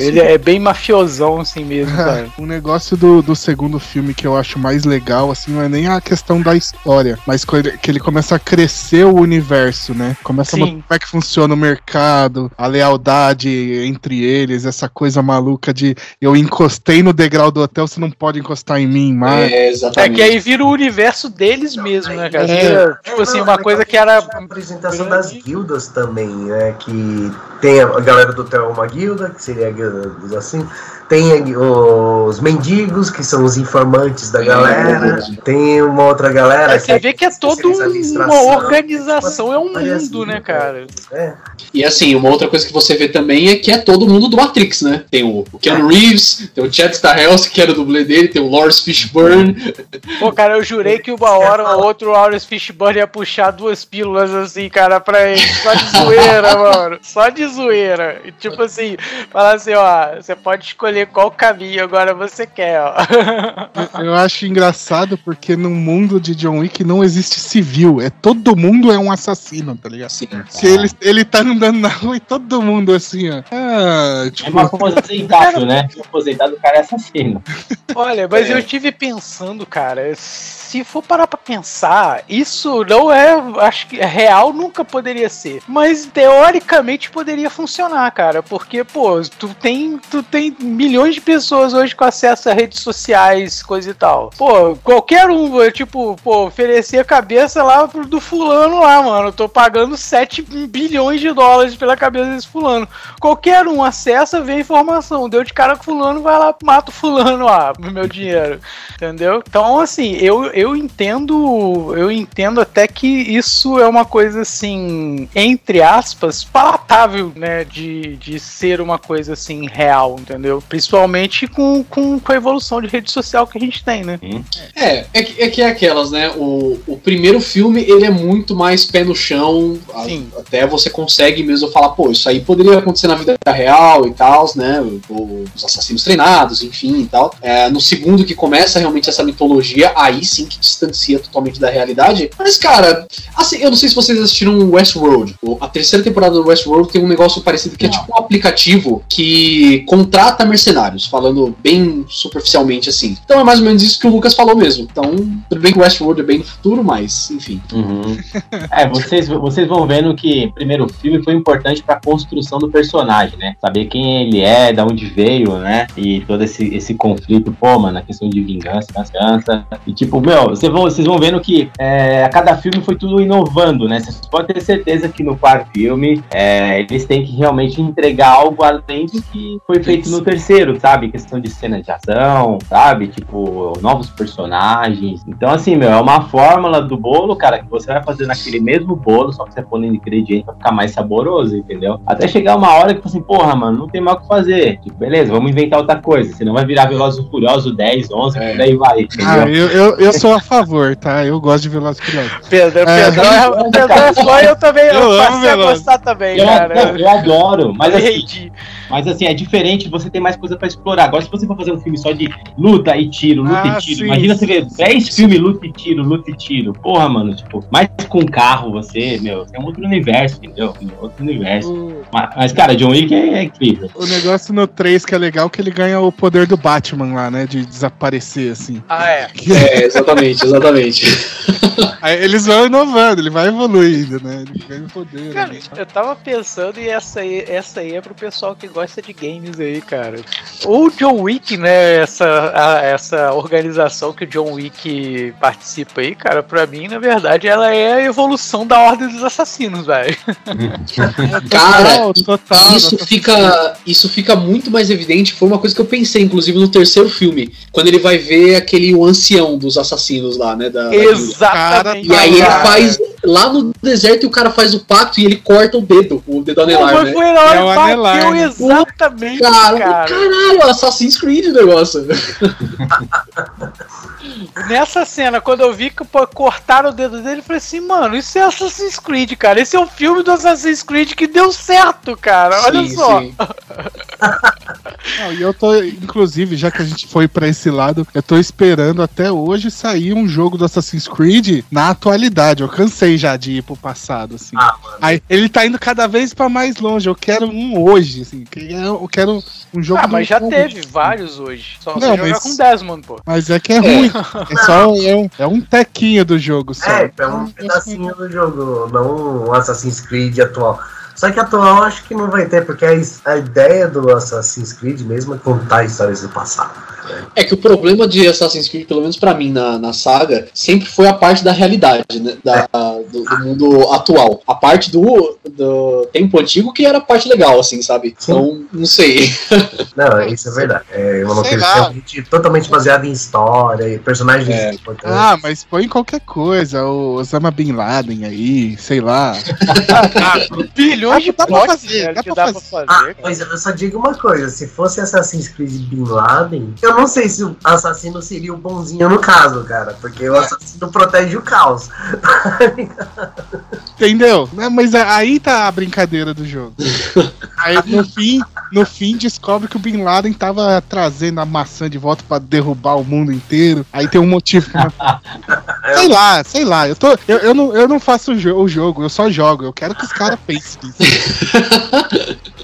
S2: Ele é bem mafiosão assim mesmo, cara.
S4: o negócio do, do segundo filme que eu acho mais legal, assim, não é nem a questão da história, mas que ele, que ele começa a crescer o universo, né? Começa a
S2: Sim.
S4: mostrar como é que funciona o mercado, a lealdade entre eles, essa coisa maluca de eu encostei no degrau do hotel, você não pode encostar em mim mais.
S1: É,
S2: É
S1: exatamente.
S2: que aí vira o universo deles mesmo, né, cara?
S4: É.
S2: Vira, tipo assim, uma coisa que era.
S3: A apresentação das guildas também, né? Que tem a galera do Theo uma guilda, que seria a guilda dos assim. Tem os mendigos, que são os informantes da galera. Tem uma outra galera.
S2: É, você vê que é toda uma organização, é um mundo, né,
S3: guildas.
S2: cara?
S3: É.
S1: E assim, uma outra coisa que você vê também é que é todo mundo do Matrix, né? Tem o Keanu Reeves, tem o Chad Stahelski, que era o dublê dele, tem o Lawrence Fishburne.
S2: Pô, cara, eu jurei que uma hora o outro Lawrence Fishburne ia puxar duas pílulas assim, cara, pra ele. Só de zoeira, mano. Só de zoeira. E tipo assim, falar assim, ó, você pode escolher qual caminho agora você quer, ó.
S4: Eu acho engraçado porque no mundo de John Wick não existe civil, é todo mundo é um assassino, tá ligado?
S1: Assim,
S4: Se ele, ele tá andando na rua e todo mundo assim, ó. Ah,
S5: É
S4: tipo,
S5: um aposentado, né? Um aposentado, o cara é assassino.
S2: Olha, mas
S1: É.
S2: eu tive pensando, cara, se for parar pra pensar, isso não é, acho que real nunca poderia ser, mas teoricamente poderia funcionar, cara, porque pô, tu tem, tu tem milhões de pessoas hoje com acesso a redes sociais, coisa e tal. Pô, qualquer um, tipo, pô, oferecer a cabeça lá pro, do fulano lá, mano. Eu tô pagando 7 bilhões de dólares pela cabeça desse fulano. Qualquer um acessa, vê a informação. Deu de cara com fulano, vai lá, mata o fulano lá, meu dinheiro. Entendeu? Então, assim, eu, eu entendo. Eu entendo até que isso é uma coisa assim, entre aspas, palatável, né? De, de ser uma coisa assim real, entendeu? Principalmente com, com, com a evolução de rede social que a gente tem, né?
S1: É, é que é, que é aquelas, né? O, o primeiro filme, ele é muito mais pé no chão. a- até você consegue mesmo falar, pô, isso aí poderia acontecer na vida real e tal, né? Os assassinos treinados, enfim e tal. É, no segundo que começa realmente essa mitologia, aí sim que distancia totalmente da realidade. Mas, cara, assim, eu não sei se vocês assistiram Westworld. A terceira temporada do Westworld tem um negócio parecido que é tipo um aplicativo que contrata mercenários, falando bem superficialmente assim. Então é mais ou menos isso que o Lucas falou mesmo. Então, tudo bem que o Westworld é bem no futuro, mas, enfim.
S5: Uhum. É, vocês, vocês vão vendo que o primeiro filme foi importante pra construção do personagem, né? Saber quem ele é, da onde veio, né? E todo esse, esse conflito, pô, mano, a questão de vingança, vingança. E tipo, meu, vocês vão, vocês vão vendo que é, a cada filme foi tudo inovando, né? Vocês podem ter certeza que no quarto filme é, eles têm que realmente entregar algo além do que foi feito no terceiro, sabe? Questão de cena de ação, sabe? Tipo, novos personagens. Então, assim, meu, é uma fórmula do bolo, cara, que você vai fazer naquele mesmo bolo, só que você põe ingrediente pra ficar mais saboroso, entendeu? Até chegar uma hora que você assim, porra, mano, não tem mais o que fazer. Tipo, beleza, vamos inventar outra coisa. Senão vai virar Velozes e Furiosos 10, 11,
S1: É.
S5: por aí vai, entendeu?
S4: Ah, eu, eu, eu sou a favor, tá? Eu gosto de Velozes e Furiosos.
S2: Pedro,
S4: É.
S2: Pedro, é, Pedro é fã, eu também
S4: Eu
S2: eu passei a gostar também,
S5: eu,
S2: cara.
S5: não, eu adoro, mas assim, mas assim, é diferente, você tem mais coisa pra explorar. Agora, se você for fazer um filme só de luta e tiro, luta
S4: Ah,
S5: e tiro,
S4: sim,
S5: imagina
S4: sim.
S5: você ver 10 filmes luta e tiro, luta e tiro. Porra, mano, tipo, mais com carro, você, meu, é um outro universo, entendeu? É outro universo.
S4: O,
S5: Mas, mas, cara, John Wick é, é incrível.
S4: o negócio no 3 que é legal é que ele ganha o poder do Batman lá, né? De desaparecer, assim.
S2: Ah, é.
S1: É, exatamente, exatamente.
S4: Aí eles vão inovando, ele vai evoluindo, né? Ele ganha o poder.
S2: Cara,
S4: né?
S2: eu tava pensando e essa aí, essa aí é pro pessoal que gosta de games aí, cara. O John Wick, né, essa, a- essa organização que o John Wick participa aí, cara, pra mim, na verdade, ela é a evolução da Ordem dos Assassinos, velho.
S1: Cara,
S4: Total, total.
S1: Isso fica, isso fica muito mais evidente. Foi uma coisa que eu pensei, inclusive, no terceiro filme. Quando ele vai ver aquele o ancião dos assassinos lá, né? Da, da.
S2: Exatamente.
S1: E aí ele faz lá no deserto e o cara faz o pacto e ele corta o dedo, o dedo
S2: Pô,
S1: anelar,
S2: mas
S1: né?
S2: foi
S4: É o anelar, né?
S2: exatamente,
S1: Cara,
S2: cara.
S1: caralho, Assassin's Creed o negócio.
S2: Nessa cena, quando eu vi que pô, cortaram o dedo dele, eu falei assim, mano, isso é Assassin's Creed, cara. Esse é o filme do Assassin's Creed que deu certo, cara. Olha
S1: Sim,
S2: só.
S1: sim.
S4: Não, e eu tô, inclusive, já que a gente foi pra esse lado, eu tô esperando até hoje sair um jogo do Assassin's Creed na atualidade. Eu cansei já de ir pro passado, assim.
S3: Ah.
S4: Aí, ele tá indo cada vez pra mais longe. Eu quero um hoje, assim. Eu quero um jogo.
S2: Ah, mas já
S4: jogo.
S2: teve vários hoje. Só
S4: Não,
S2: você jogar
S4: mas-
S2: com Desmond, pô.
S4: Mas é que é ruim. É só é um, é um tequinho do jogo só.
S3: É, é um pedacinho do jogo, não um Assassin's Creed atual. Só que atual eu acho que não vai ter, porque a ideia do Assassin's Creed mesmo é contar histórias do passado.
S1: É que o problema de Assassin's Creed, pelo menos pra mim na, na saga, sempre foi a parte da realidade, né? Da, do, do mundo atual. A parte do, do tempo antigo que era a parte legal, assim, sabe? Então, não sei.
S3: Não, isso é verdade. É uma
S4: Sei lá.
S3: totalmente baseada em história e personagens
S1: É.
S3: importantes.
S4: Ah, mas põe qualquer coisa. O Osama Bin Laden aí, sei lá.
S2: Bilhões de
S4: Dá pra fazer, dá
S2: que
S4: pra
S2: dá pra
S4: fazer.
S2: fazer.
S3: Ah, mas eu só digo uma coisa, se fosse Assassin's Creed Bin Laden, eu não sei se o assassino seria o bonzinho no caso, cara, porque o assassino protege o caos.
S4: Entendeu? Né, Mas aí tá a brincadeira do jogo. Aí no fim, no fim descobre que o Bin Laden tava trazendo a maçã de volta pra derrubar o mundo inteiro. Aí tem um motivo. pra- sei lá, sei lá. Eu, tô, eu, eu, não, eu não faço o jogo, eu só jogo. Eu quero que os caras pensem isso.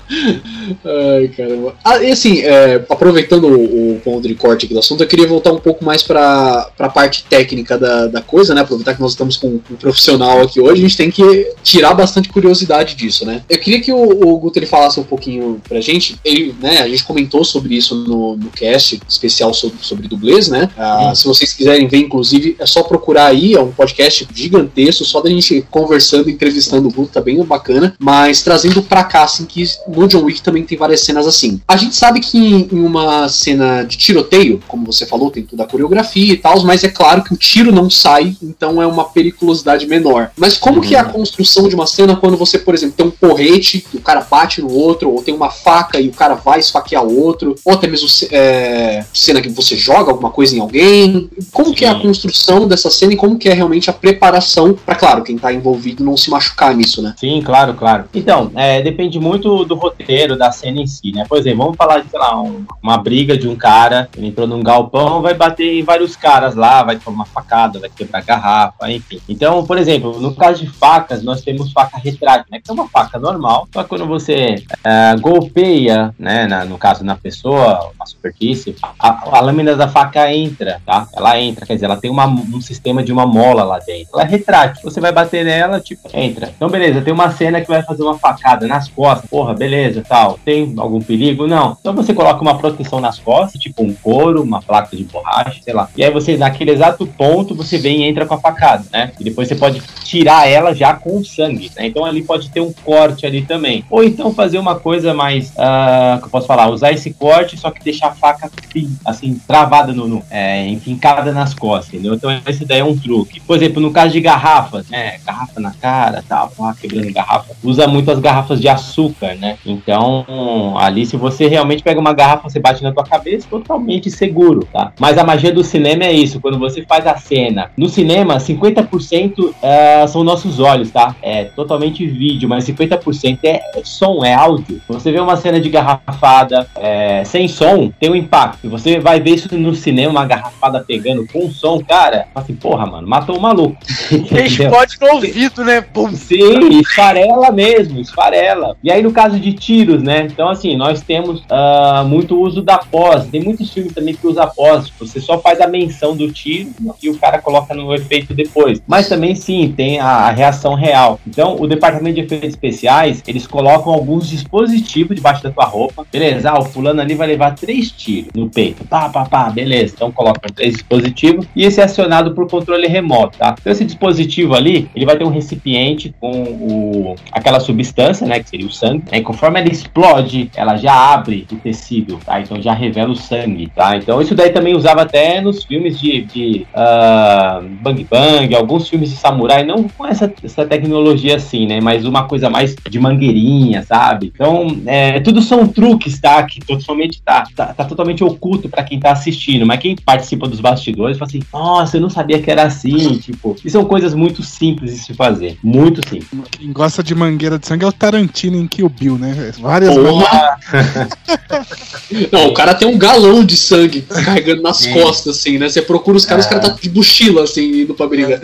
S1: Ai, caramba. Ah, e assim, é, aproveitando o, o ponto de corte aqui do assunto, eu queria voltar um pouco mais para a parte técnica da, da coisa, né? Aproveitar que nós estamos com um profissional aqui hoje, a gente tem que tirar bastante curiosidade disso, né? Eu queria que o, o Guto ele falasse um pouquinho pra gente. Ele, né, a gente comentou sobre isso no, no cast especial sobre, sobre dublês, né? Ah, se vocês quiserem ver, inclusive, é só procurar aí, é um podcast gigantesco, só da gente conversando, entrevistando o Guto, tá bem bacana, mas trazendo pra cá, assim, que no John Wick também tem várias cenas assim. A gente sabe que em uma cena de tiroteio, como você falou, tem toda a coreografia e tal, mas é claro que o tiro não sai, então é uma periculosidade menor. Mas como uhum. que é a construção de uma cena quando você, por exemplo, tem um porrete, o cara bate no outro, ou tem uma faca e o cara vai esfaquear o outro, ou até mesmo é, cena que você joga alguma coisa em alguém. Como Sim. que é a construção dessa cena e como que é realmente a preparação para, claro, quem tá envolvido não se machucar nisso, né?
S5: Sim, claro, claro. Então, é, depende muito do roteiro, da cena em si, né? Por exemplo, vamos falar de, sei lá, um, uma briga de um cara, ele entrou num galpão, vai bater em vários caras lá, vai tomar facada, vai quebrar garrafa, enfim. Então, por exemplo, no caso de facas, nós temos faca retrátil, né? Que é uma faca normal, só que quando você uh, golpeia, né, na, no caso na pessoa, na superfície, a, a, lâmina da faca entra, tá? Ela entra, quer dizer, ela tem uma, um sistema de uma mola lá dentro. Ela é retrátil. Você vai bater nela, tipo, entra. Então, beleza, tem uma cena que vai fazer uma facada nas costas, porra, beleza, tal. Tem algum perigo? Não. Então você coloca uma proteção nas costas, tipo um couro, uma placa de borracha, sei lá. E aí você, naquele exato ponto, você vem e entra com a facada, né? E depois você pode tirar ela já com sangue, né? Então ali pode ter um corte ali também. Ou então fazer uma coisa mais, uh, que eu posso falar, usar esse corte, só que deixar a faca assim, travada no, no é, enfincada nas costas, entendeu? Então esse daí é um truque. Por exemplo, no caso de garrafas, né? Garrafa na cara, tal, quebrando garrafa. Usa muito as garrafas de açúcar, né? Então, ali se você realmente pega uma garrafa, você bate na tua cabeça, totalmente seguro, tá? Mas a magia do cinema é isso, quando você faz a cena. No cinema, 50% uh, é, são nossos olhos, tá? É totalmente vídeo, mas 50% é som, é áudio. Você vê uma cena de garrafada é, sem som, tem um impacto. Você vai ver isso no cinema, uma garrafada pegando com som, cara, assim, porra, mano, matou o maluco.
S2: Explode no ouvido, né? Pum.
S5: Sim, esfarela mesmo, esfarela. E aí, no caso de tiros, né? Então, assim, nós temos uh, muito uso da pós. Tem muitos filmes também que usa pós. Você só faz a menção do tiro e o cara coloca no efeito depois. Mas também, sim, tem a, a reação real. Então, o departamento de efeitos especiais, eles colocam alguns dispositivos debaixo da tua roupa. Beleza, ah, o fulano ali vai levar três tiros no peito. Pá, pá, pá, beleza. Então, colocam três dispositivos e esse é acionado por controle remoto, tá? Então, esse dispositivo ali, ele vai ter um recipiente com o, aquela substância, né, que seria o sangue. Né, conforme ela explode, ela já abre o tecido, tá? Então, já revela o sangue, tá? Então, isso daí também usava até nos filmes de, de uh, Bang Bang, alguns filmes de samurai, não com essa, essa tecnologia assim, né? Mas uma coisa mais de mangueirinha, sabe? Então, é, tudo são truques, tá? Que totalmente tá, tá, tá totalmente oculto para quem tá assistindo, mas quem participa dos bastidores fala assim, nossa, eu não sabia que era assim, tipo, e são coisas muito simples de se fazer, muito simples.
S4: Quem gosta de mangueira de sangue é o Tarantino em Kill Bill, né?
S1: Várias Não, o cara tem um galão de sangue carregando nas é. costas, assim, né? Você procura os caras, é. os caras tá de mochila, assim, indo pra briga.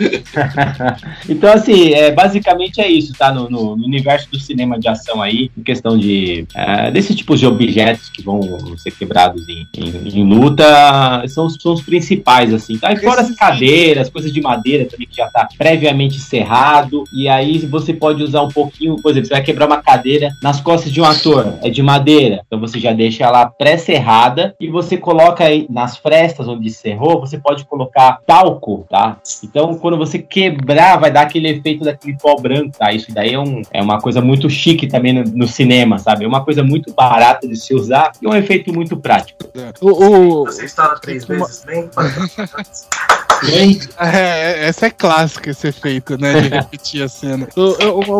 S5: então, assim, é, basicamente é isso, tá? No, no, no universo do cinema de ação aí, em questão de é, desses tipos de objetos que vão ser quebrados em, em, em luta, são, são os principais, assim, tá? E fora as cadeiras, coisas de madeira também que já tá previamente cerrado, e aí você pode usar um pouquinho, por exemplo, você vai quebrar uma cadeira nas costas de um ator, é de madeira, então você já deixa ela pré-cerrada e você coloca aí nas frestas onde cerrou, você pode colocar talco, tá? Então, quando você quebrar, vai dar aquele efeito daquele pó branco, tá? Isso daí é, um, é uma coisa muito chique também no, no cinema, sabe? É uma coisa muito barata de se usar e um efeito muito prático.
S3: O, o... Você estoura três vezes bem?
S4: É, essa é clássica, esse efeito, né? De repetir a cena.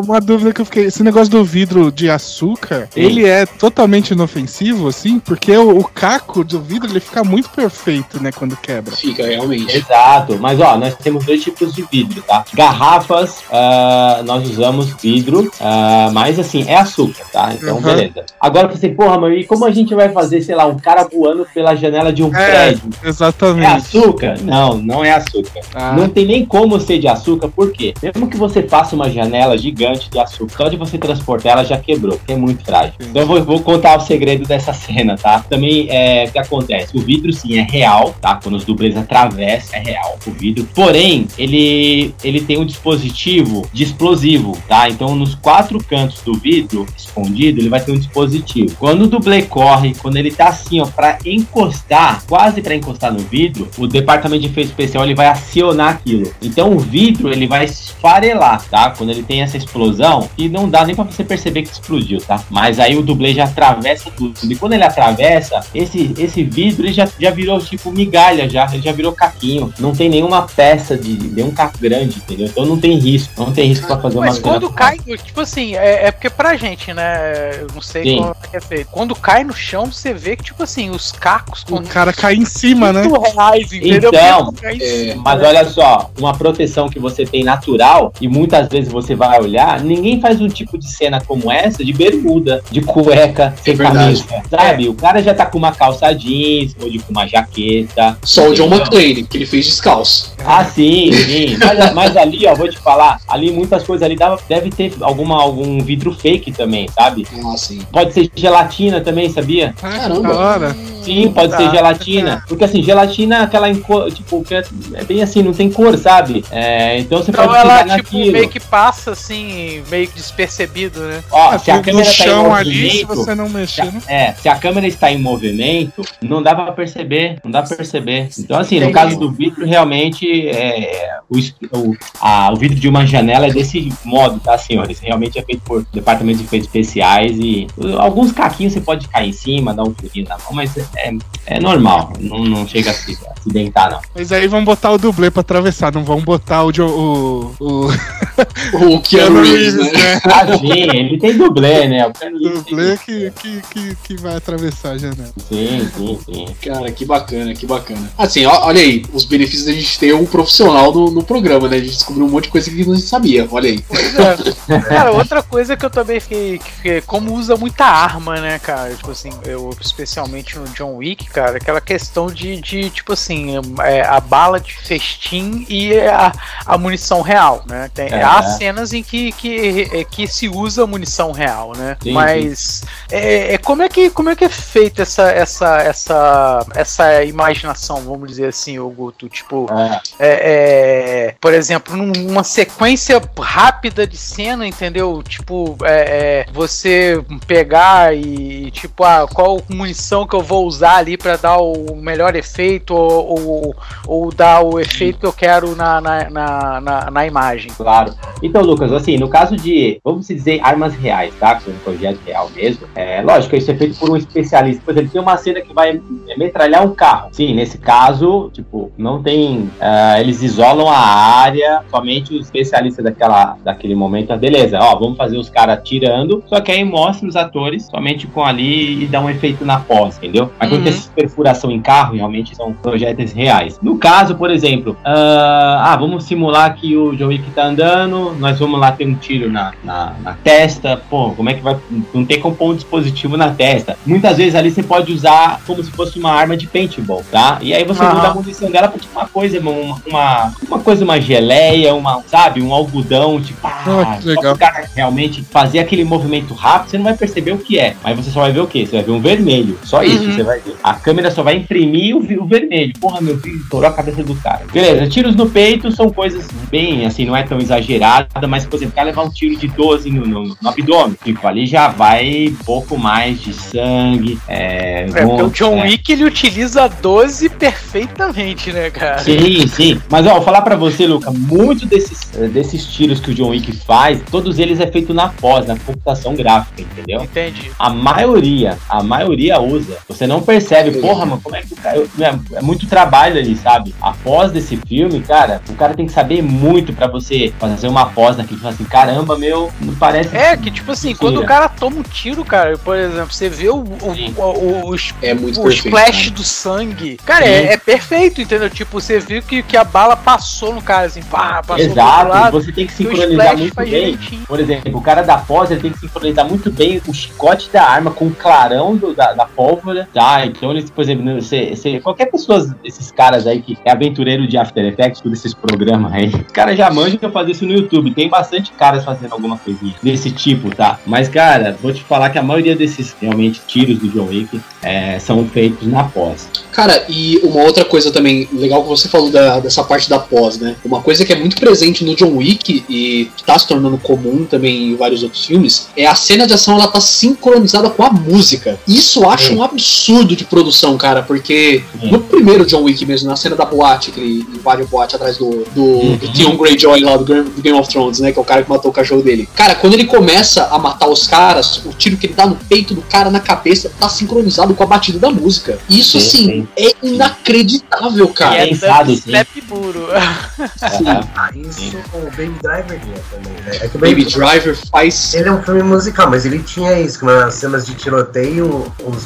S4: Uma dúvida que eu fiquei: esse negócio do vidro de açúcar, Sim. ele é totalmente inofensivo, assim? Porque o, o, caco do vidro ele fica muito perfeito, né? Quando quebra.
S1: Fica, realmente.
S5: Exato. Mas, ó, nós temos dois tipos de vidro, tá? Garrafas, uh, nós usamos vidro, uh, mas assim, é açúcar, tá? Então, uhum. beleza. Agora você, porra, mas e como a gente vai fazer, sei lá, um cara voando pela janela de um é, prédio?
S4: Exatamente.
S5: É açúcar? Não, não é é açúcar.
S4: Ah.
S5: Não tem nem como ser de açúcar, por quê? Mesmo que você faça uma janela gigante de açúcar, só de você transportar ela já quebrou, porque é muito frágil. Então eu vou, vou contar o segredo dessa cena, tá? Também é o que acontece. O vidro sim é real, tá? Quando os dublês atravessam, é real o vidro. Porém, ele, ele tem um dispositivo de explosivo, tá? Então nos quatro cantos do vidro escondido, ele vai ter um dispositivo. Quando o dublê corre, quando ele tá assim, ó, pra encostar, quase pra encostar no vidro, o departamento de efeito especial ele vai acionar aquilo. Então o vidro ele vai esfarelar, tá? Quando ele tem essa explosão, e não dá nem pra você perceber que explodiu, tá? Mas aí o dublê já atravessa tudo. E quando ele atravessa, esse, esse vidro ele já, já virou tipo migalha, já, ele já virou caquinho. Não tem nenhuma peça de nenhum caco grande, entendeu? Então não tem risco, não tem risco pra fazer uma
S2: Mas quando
S5: cena-
S2: cai, tipo assim, é, é porque pra gente, né? Eu não sei
S5: Sim.
S2: como é é feito. Quando cai no chão, você vê que, tipo assim, os cacos
S4: O
S2: quando
S4: cara cai em cima, né?
S2: reais, entendeu?
S5: Então,
S1: é,
S5: Mas olha só, uma proteção que você tem natural, e muitas vezes você vai olhar, ninguém faz um tipo de cena como essa de bermuda, de cueca, sem
S1: verdade.
S5: camisa. Sabe? O cara já tá com uma calça jeans, ou de com uma jaqueta.
S1: Só o John? McClane, que ele fez descalço.
S5: Ah, sim, sim. Mas, mas ali, ó, vou te falar, ali muitas coisas ali dava, deve ter alguma, algum vidro fake também, sabe?
S1: Ah, sim.
S5: Pode ser gelatina também, sabia?
S1: Caramba.
S4: Da hora.
S5: Sim, pode
S2: Tá.
S5: ser gelatina. Porque assim, gelatina é aquela tipo, é bem assim, não tem cor, sabe? É, então você
S2: Então
S5: pode
S2: ela, tipo,
S5: naquilo.
S2: meio que passa assim, meio que despercebido, né?
S5: Ó,
S4: Ah,
S5: se a câmera
S4: no
S5: tá em
S4: chão ali, se
S5: movimento,
S4: você não mexer, né?
S5: é, se a câmera está em movimento, não dá pra perceber, não dá pra perceber. Então, assim, no caso do vidro, realmente, é, o, o, a- o vidro de uma janela é desse modo, tá, senhores? Realmente é feito por departamento de efeitos especiais e uh, alguns caquinhos você pode cair em cima, dar um furinho na mão, mas é, é normal, não, não chega a se acidentar, não.
S4: Mas aí vão botar o dublê pra atravessar, não vão botar o, Jo- o, o
S1: O Keanu Reeves, né?
S5: Ah, sim, ele tem dublê, né? O Keanu
S4: dublê que, que, que, que vai atravessar a janela.
S5: Sim, sim, sim.
S1: Cara, que bacana, que bacana. Assim, ó, olha aí, os benefícios da gente ter um profissional no, no programa, né? A gente descobriu um monte de coisa que a gente não sabia, olha aí.
S2: É. Cara, outra coisa que eu também fiquei, que fiquei- Como usa muita arma, né, cara? Tipo assim, eu, especialmente no John Wick, cara, aquela questão de, de tipo assim, é, a bala de festim e a, a munição real, né? Tem,
S5: É.
S2: Há cenas em que, que, é, que se usa munição real, né?
S5: Sim,
S2: Mas é, é, como, é que, como é que é feita essa, essa, essa, essa imaginação, vamos dizer assim, ô Guto? Tipo,
S5: É.
S2: é, é, por exemplo, numa sequência rápida de cena, entendeu? Tipo, você pegar e, tipo, ah, qual munição que eu vou usar ali pra dar o melhor efeito ou, ou, ou dar o efeito que eu quero na, na, na, na, na imagem.
S5: Claro. Então, Lucas, assim, no caso de, vamos dizer, armas reais, tá? Com um projeto real mesmo, é lógico, isso é feito por um especialista. Por exemplo, tem uma cena que vai metralhar um carro. Sim, nesse caso, tipo, não tem. ah, eles isolam a área, somente os especialistas daquela, daquele momento. ah, Beleza, ó, vamos fazer os caras tirando, só que aí mostra os atores somente com ali e dá um efeito na pós, entendeu? Mas quando
S2: Uhum.
S5: tem essa perfuração em carro, realmente são projetos reais. No caso, por exemplo, ah, ah, vamos simular que o John Wick tá andando, nós vamos lá ter um tiro na, na, na testa. Pô, como é que vai. Não tem como pôr um dispositivo na testa. Muitas vezes ali você pode usar como se fosse uma arma de paintball, tá? E aí você
S2: Aham.
S5: muda a munição dela pra tipo uma coisa, uma, uma, uma coisa, uma geleia, uma, sabe, um algodão, tipo, ah,
S4: Ah, que
S5: só
S4: legal.
S5: cara realmente fazer aquele movimento rápido, você não vai perceber o que é. Mas você só vai ver o quê? Você vai ver um vermelho. Só isso
S2: Uhum.
S5: você vai ver. A câmera só vai imprimir o, o vermelho. Porra, meu filho, estourou a cabeça do cara. Beleza, tiros no peito são coisas bem, assim, não é tão exagerada, mas, por exemplo, o cara levar um tiro de 12 no, no, no abdômen, tipo, ali já vai um pouco mais de sangue. É,
S2: É, porque o John
S5: é.
S2: Wick ele utiliza 12 perfeitamente, né, cara?
S5: Sim, sim. Mas ó, vou falar pra você, Luca, muito desses, eh, desses tiros que o John Wick faz, todos eles é feito na pós, na computação gráfica, entendeu?
S2: Entendi.
S5: A maioria, a maioria usa. Você não percebe, porra, mano, como é que o cara. É, é muito trabalho ali, sabe? A pós desse filme, cara, o cara tem que saber muito pra você fazer uma pós naquele filme assim, caramba, meu, não parece.
S2: É, que tipo assim,
S5: Mentira.
S2: quando o cara toma um tiro, cara, por exemplo, você vê o, o, o, o,
S1: É muito
S2: o
S1: perfeito.
S2: flash do sangue. Cara, é, é perfeito, entendeu? Tipo, você viu que, que a bala passou no cara, assim, pá, passou
S5: Exato,
S2: lado.
S5: você tem que sincronizar
S2: splash
S5: muito bem.
S2: direitinho.
S5: Por exemplo, o cara da pós ele tem que sincronizar muito bem o chicote da arma com o clarão do- da, da pólvora, tá? Então, eles, por exemplo, você, você- qualquer pessoa, esses caras aí que é aventureiro de After Effects, por esses programas aí, os caras já manjam que eu fazer isso no YouTube. Tem bastante caras fazendo alguma coisinha desse tipo, tá? Mas, cara, vou te falar que a maioria desses realmente tiros do John Wick é, são feitos na pós.
S1: Cara, e uma outra coisa também legal que você falou da- dessa parte da pós, né? Uma coisa que é muito presente no John Wick e tá se tornando comum também em vários outros filmes é a cena de ação ela tá sincronizada com a música. Isso eu acho um absurdo de produção, cara, porque
S5: Sim.
S1: no primeiro John Wick mesmo, na cena da boate, que ele invade a boate atrás do, do,
S5: Uhum.
S1: do Theon Greyjoy lá do Game, do Game of Thrones, né? Que é o cara que matou o cachorro dele. Cara, quando ele começa a matar os caras, o tiro que ele dá no peito do cara na cabeça tá sincronizado com a batida da música. Isso,
S5: Sim,
S1: assim,
S5: sim.
S1: é inacreditável,
S2: E
S1: cara.
S2: é
S5: pensado,
S2: dubstep puro.
S3: Ah, isso o Baby Driver tinha também, né? É que o Baby,
S1: Baby Driver faz.
S3: Ele é um filme musical, mas ele tinha isso, que nas cenas de tiroteio, os,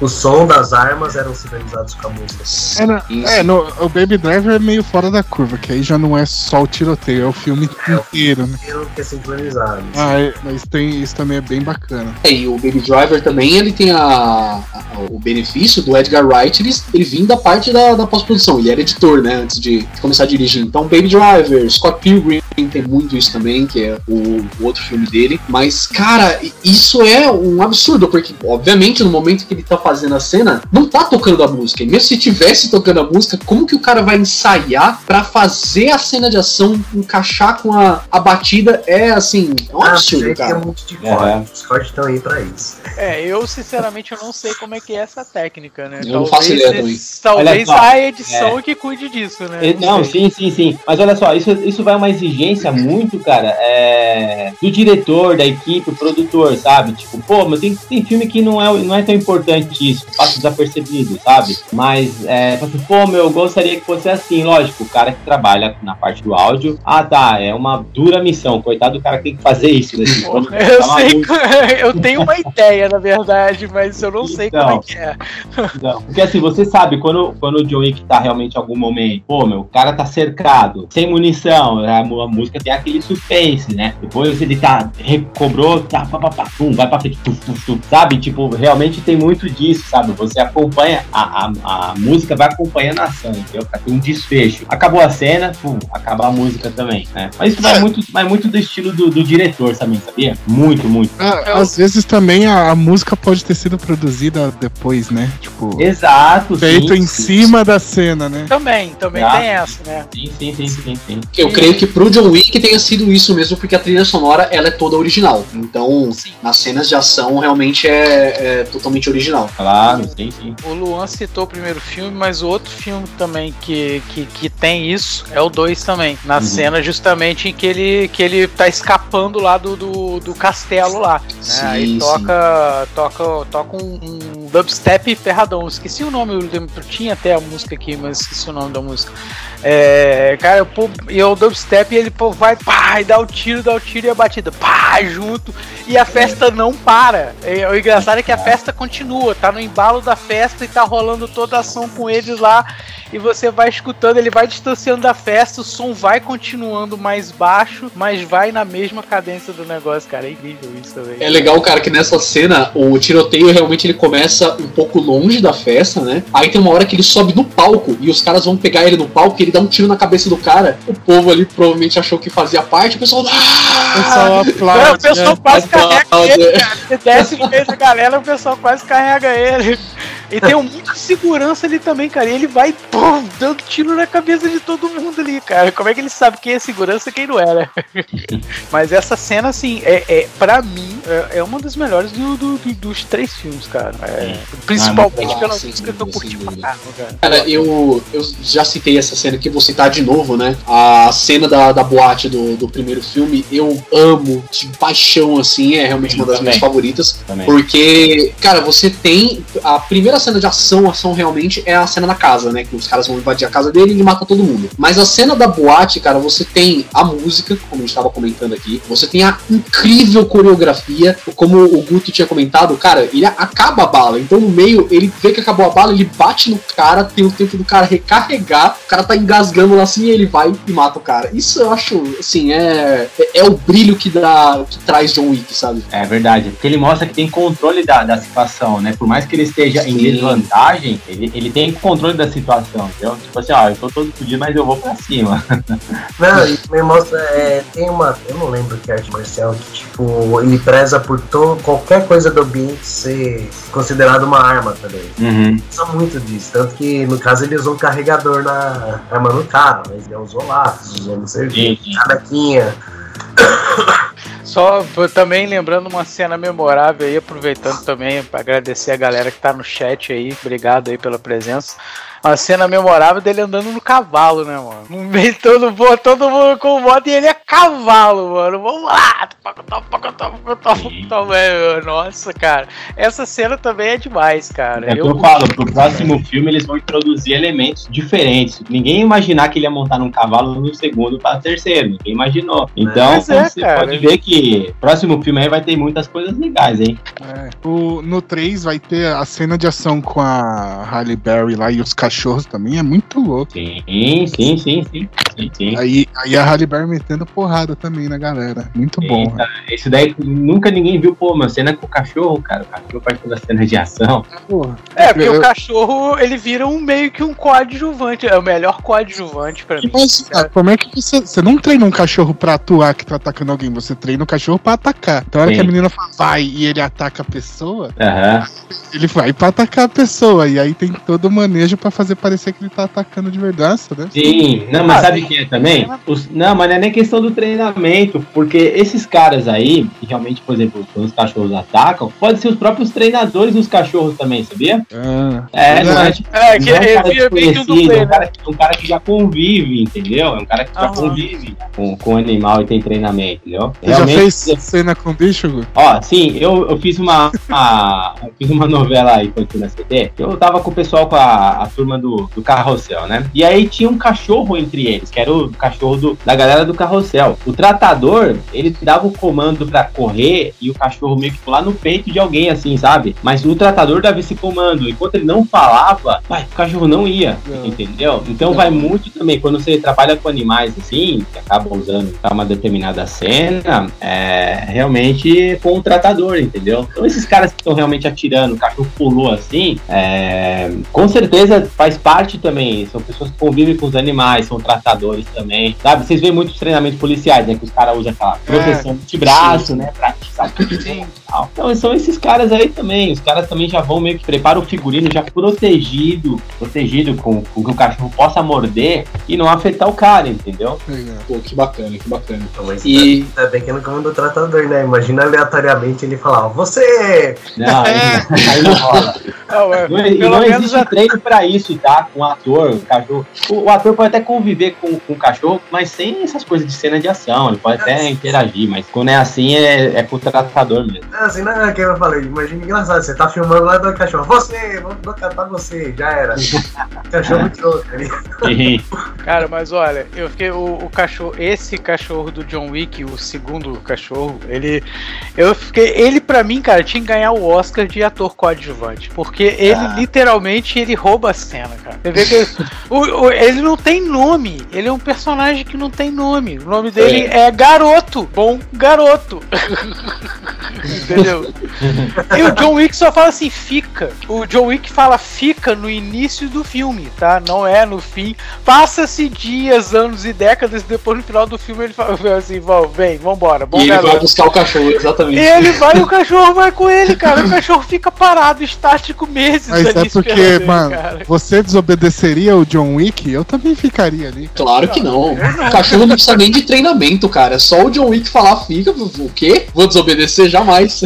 S3: o som das armas eram sincronizados com a música.
S4: É, na-
S1: Isso.
S4: é, no, o Baby Driver é meio fora da curva, que aí já não é só o tiroteio, é o filme inteiro, né?
S3: Pelo que é sincronizado.
S4: Ah, é, mas tem, isso também é bem bacana.
S1: É, e o Baby Driver também ele tem a, a- o benefício do Edgar Wright ele, ele vir da parte da, da pós-produção. Ele era editor, né, antes de, de começar a dirigir. Então, Baby Driver, Scott Pilgrim tem muito isso também, que é o, o outro filme dele. Mas, cara, isso é um absurdo, porque, obviamente, no momento que ele tá fazendo a cena, não tá tocando a música. E mesmo se tivesse tocando a música, como que o cara vai ensaiar pra fazer a cena de ação encaixar com a, a batida? É assim, é um
S3: Ah,
S1: absurdo,
S3: ele tem
S1: cara.
S3: um monte de
S5: É.
S3: Os cortes estão aí pra isso.
S2: É, eu sinceramente eu não sei como é que é essa técnica, né?
S1: Eu não faço ideia também.
S2: talvez
S5: só,
S2: a edição que cuide disso, né?
S5: É, Não,
S2: sei.
S5: sim, sim, sim. Mas olha só, isso, isso vai uma exigência muito, cara, é, do diretor, da equipe, o produtor, sabe? Tipo, pô, mas tem, tem filme que não é, não é tão importante isso, passa desapercebido, sabe? Mas, é, assim, pô, meu, eu gostaria que fosse assim, lógico, o cara que trabalha na parte do áudio, ah, tá, é uma dura missão, coitado do cara que tem que fazer isso, né? Tipo,
S2: Eu
S5: tá
S2: sei,
S5: maluco.
S2: eu tenho uma ideia, na verdade, mas eu não sei
S5: Então.
S2: como é que é.
S5: Não, Porque assim, você sabe, quando, quando o John Wick tá realmente em algum momento, pô, meu, o cara tá cercado, sem munição, a, mu- a música tem aquele suspense, né? Depois ele tá, recobrou, tá, pá, pá, pá, pum, vai pra frente, tuf, tuf, tuf, sabe? Tipo, realmente tem muito disso, sabe? Você acompanha, a, a, a música vai acompanhando a ação, entendeu? Pra ter um desfecho. Acabou a cena, pum, acaba a música também, né? Mas isso vai muito, vai muito do estilo do, do diretor também, sabia? Muito, muito.
S4: Ah, Às vezes também a, a música pode ter sido produzida depois, né? Tipo,
S5: Exato,
S4: feito
S5: sim,
S4: em
S5: sim,
S4: cima da cena, né?
S2: Também, também
S5: Ah.
S2: tem essa, né?
S5: Sim, sim, sim, sim, sim.
S1: Eu creio que pro John Wick tenha sido isso mesmo, porque a trilha sonora ela é toda original. Então,
S2: Sim.
S1: nas cenas de ação realmente é, é totalmente original.
S5: Claro, sim, sim.
S2: O Luan citou o primeiro filme, mas o outro filme também que, que, que tem isso é o 2 também. Na
S5: Uhum.
S2: cena justamente em que ele, que ele tá escapando lá do, do, do castelo lá. né?
S1: Sim,
S2: Aí toca, toca, toca um, um dubstep ferradão. Esqueci o nome, eu tinha até a música aqui, mas esqueci o nome da música. É, cara, e o dubstep ele pô, vai, pá, e dá o tiro, dá o tiro e a batida, pá, junto, e a festa não para. E, o engraçado é que a festa continua, tá no embalo da festa e tá rolando toda a ação com eles lá, e você vai escutando, ele vai distanciando da festa, o som vai continuando mais baixo, mas vai na mesma cadência do negócio, cara. É incrível isso também.
S1: É legal, cara, que nessa cena o tiroteio realmente ele começa um pouco longe da festa, né? Aí tem uma hora que ele sobe no palco e os caras vão pegar ele no palco e ele dá um tiro na cabeça do cara. O povo ali provavelmente achou que fazia parte, o pessoal.
S4: O
S1: Ah!
S4: pessoal
S2: Não, o
S4: aplaude.
S2: pessoal
S4: né?
S2: quase carrega ele,
S1: Aplaude.
S2: cara. Você desce no meio da galera, o pessoal quase carrega ele. E tem um monte de segurança ali também, cara. E ele vai, pum, dando tiro na cabeça de todo mundo ali, cara. Como é que ele sabe quem é segurança e quem não é, né? Mas essa cena, assim, é, é pra mim, é, é uma das melhores do- do- do- dos três filmes, cara. É, principalmente
S1: Ah,
S2: pela música que eu curti pra caramba, cara.
S1: Cara, eu, eu já citei essa cena aqui, vou citar de novo, né? A cena da, da boate do, do primeiro filme, eu amo de paixão, assim, é realmente uma das
S5: Eu
S1: minhas
S5: também.
S1: favoritas.
S5: Também.
S1: Porque, cara, você tem a primeira cena de ação, ação realmente, é a cena na casa, né? Que os caras vão invadir a casa dele e ele mata todo mundo. Mas a cena da boate, cara, você tem a música, como a gente tava comentando aqui, você tem a incrível coreografia, como o Guto tinha comentado, cara, ele acaba a bala. Então no meio, ele vê que acabou a bala, ele bate no cara, tem o tempo do cara recarregar, o cara tá engasgando lá assim e ele vai e mata o cara. Isso eu acho, assim, é, é, é o brilho que dá, que traz John Wick, sabe?
S5: É verdade, porque ele mostra que tem controle da, da situação, né? Por mais que ele esteja em
S1: Sim.
S5: Desvantagem, ele, ele tem controle da situação, entendeu? Tipo assim, ó, eu tô todo fodido, mas eu vou pra cima.
S3: Não, e me mostra, é, tem uma, eu não lembro que arte marcial, que tipo, ele preza por to, qualquer coisa do ambiente ser considerado uma arma também.
S5: Uhum.
S3: Muito disso, tanto que no caso ele usou um carregador na arma no cara, mas ele usou lápis, usou no
S5: sim.
S3: cadequinha.
S2: Só também lembrando uma cena memorável aí, aproveitando também para agradecer a galera que tá no chat aí, obrigado aí pela presença. Uma cena memorável dele andando no cavalo, né, mano? No meio todo mundo, todo mundo com moto e ele é cavalo, mano. Vamos lá! Nossa, cara. Essa cena também é demais, cara.
S5: É o que eu falo, pro próximo filme eles vão introduzir elementos diferentes. Ninguém ia imaginar que ele ia montar num cavalo no segundo para terceiro. Ninguém imaginou. Então
S2: é,
S5: você
S2: cara.
S5: pode ver que próximo filme aí vai ter muitas coisas legais, hein?
S4: É. O, no 3 vai ter a cena de ação com a Halle Berry lá e os cachorros também, é muito louco.
S5: Sim, sim, sim, sim. sim, sim.
S4: Aí, aí a Halle Berry metendo porrada também na galera. Muito bom.
S5: Eita, esse daí nunca ninguém viu, pô, uma cena com o cachorro, cara. O cachorro participou da cena de ação.
S4: Porra.
S2: É, porque
S4: Eu-
S2: o cachorro, ele vira um meio que um coadjuvante. É o melhor coadjuvante pra mim.
S4: Mas, ah, como é que você. Você não treina um cachorro pra atuar que tá atacando alguém, você treina o cachorro pra atacar. Então, a hora
S5: Sim.
S4: que a menina fala vai e ele ataca a pessoa,
S5: Aham.
S4: ele vai pra atacar a pessoa. E aí tem todo o manejo pra fazer parecer que ele tá atacando de verdade, né?
S5: Sim, não, mas
S2: Ah,
S5: sabe quem é também? Os- não, mas não é nem questão do treinamento, porque esses caras aí, que realmente, por exemplo, quando os cachorros atacam, pode ser os próprios treinadores dos cachorros também, sabia?
S4: Ah,
S5: É, não é tipo.
S2: É, que
S5: não é um cara desconhecido, é um cara, um cara que já convive, entendeu? É um cara que já
S2: Aham.
S5: convive com, com o animal e tem treinamento, entendeu?
S4: Você já fez cena com bicho, Gu?
S5: Ó, sim, eu, eu fiz uma, uma- eu fiz uma novela infantil na CT. Eu tava com o pessoal com a, a turma do, do Carrossel, né? E aí tinha um cachorro entre eles, que era o cachorro do- da galera do Carrossel. O tratador, ele dava o comando pra correr e o cachorro meio que pular no peito de alguém, assim, sabe? Mas o tratador dava esse comando. Enquanto ele não falava, vai, o cachorro não ia,
S4: Não.
S5: entendeu? Então vai muito também, quando você trabalha com animais assim, que acabam usando pra uma determinada cena, é realmente com o tratador, entendeu? Então esses caras estão realmente atirando, o cachorro pulou assim, é, com certeza faz parte também, são pessoas que convivem com os animais, são tratadores também, sabe? Vocês veem muitos treinamentos policiais, né, que os caras usam aquela proteção de braço, né, pra sabe?
S2: Sim.
S5: tal. Então são esses caras aí também. Os caras também já vão meio que preparam o figurino já protegido, protegido com, com que o cachorro possa morder e não afetar o cara, entendeu?
S1: Pô, que bacana, que bacana.
S3: Então, mas
S1: E-
S3: ainda bem que não comando do tratador, né? Imagina aleatoriamente ele falar, ó, você!
S5: Não, aí, não rola.
S2: Não, é,
S5: Não, e
S2: pelo
S5: não existe
S2: a-
S5: treino pra isso, tá? Com o ator, o cachorro. O, o ator pode até conviver com, com o cachorro, mas sem essas coisas de cena de ação. Ele pode até interagir, mas quando é assim, é, é com o tratador mesmo.
S3: Não, assim, não é que eu falei, imagina engraçado, você tá filmando lá do cachorro, você, vou, catar você, já era. cachorro tirou, tá ligado?
S5: E-
S2: Cara, mas olha, eu fiquei. O, o cachorro, esse cachorro do John Wick, o segundo cachorro, ele. Eu fiquei. Ele, pra mim, cara, tinha que ganhar o Oscar de ator coadjuvante. Porque ele
S5: Ah.
S2: literalmente ele rouba a cena, cara. Você vê que o- o- ele não tem nome. Ele é um personagem que não tem nome. O nome dele é, Garoto. Bom Garoto. Entendeu? E o John Wick só fala assim, fica. O John Wick fala fica no início do filme, tá? Não é no fim. Passa-se dias, anos e décadas, depois no final do filme ele fala assim, "Vão, vem, vambora, bom
S1: e ele vai buscar o cachorro, exatamente.
S2: Ele vai e o cachorro vai com ele, cara. O cachorro fica parado, estático meses
S4: Mas
S2: ali
S4: é porque, mano,
S2: cara.
S4: você desobedeceria o John Wick? Eu também ficaria ali.
S1: Claro que não. O cachorro não precisa nem de treinamento, cara. É só o John Wick falar, fica, o quê? Vou desobedecer jamais.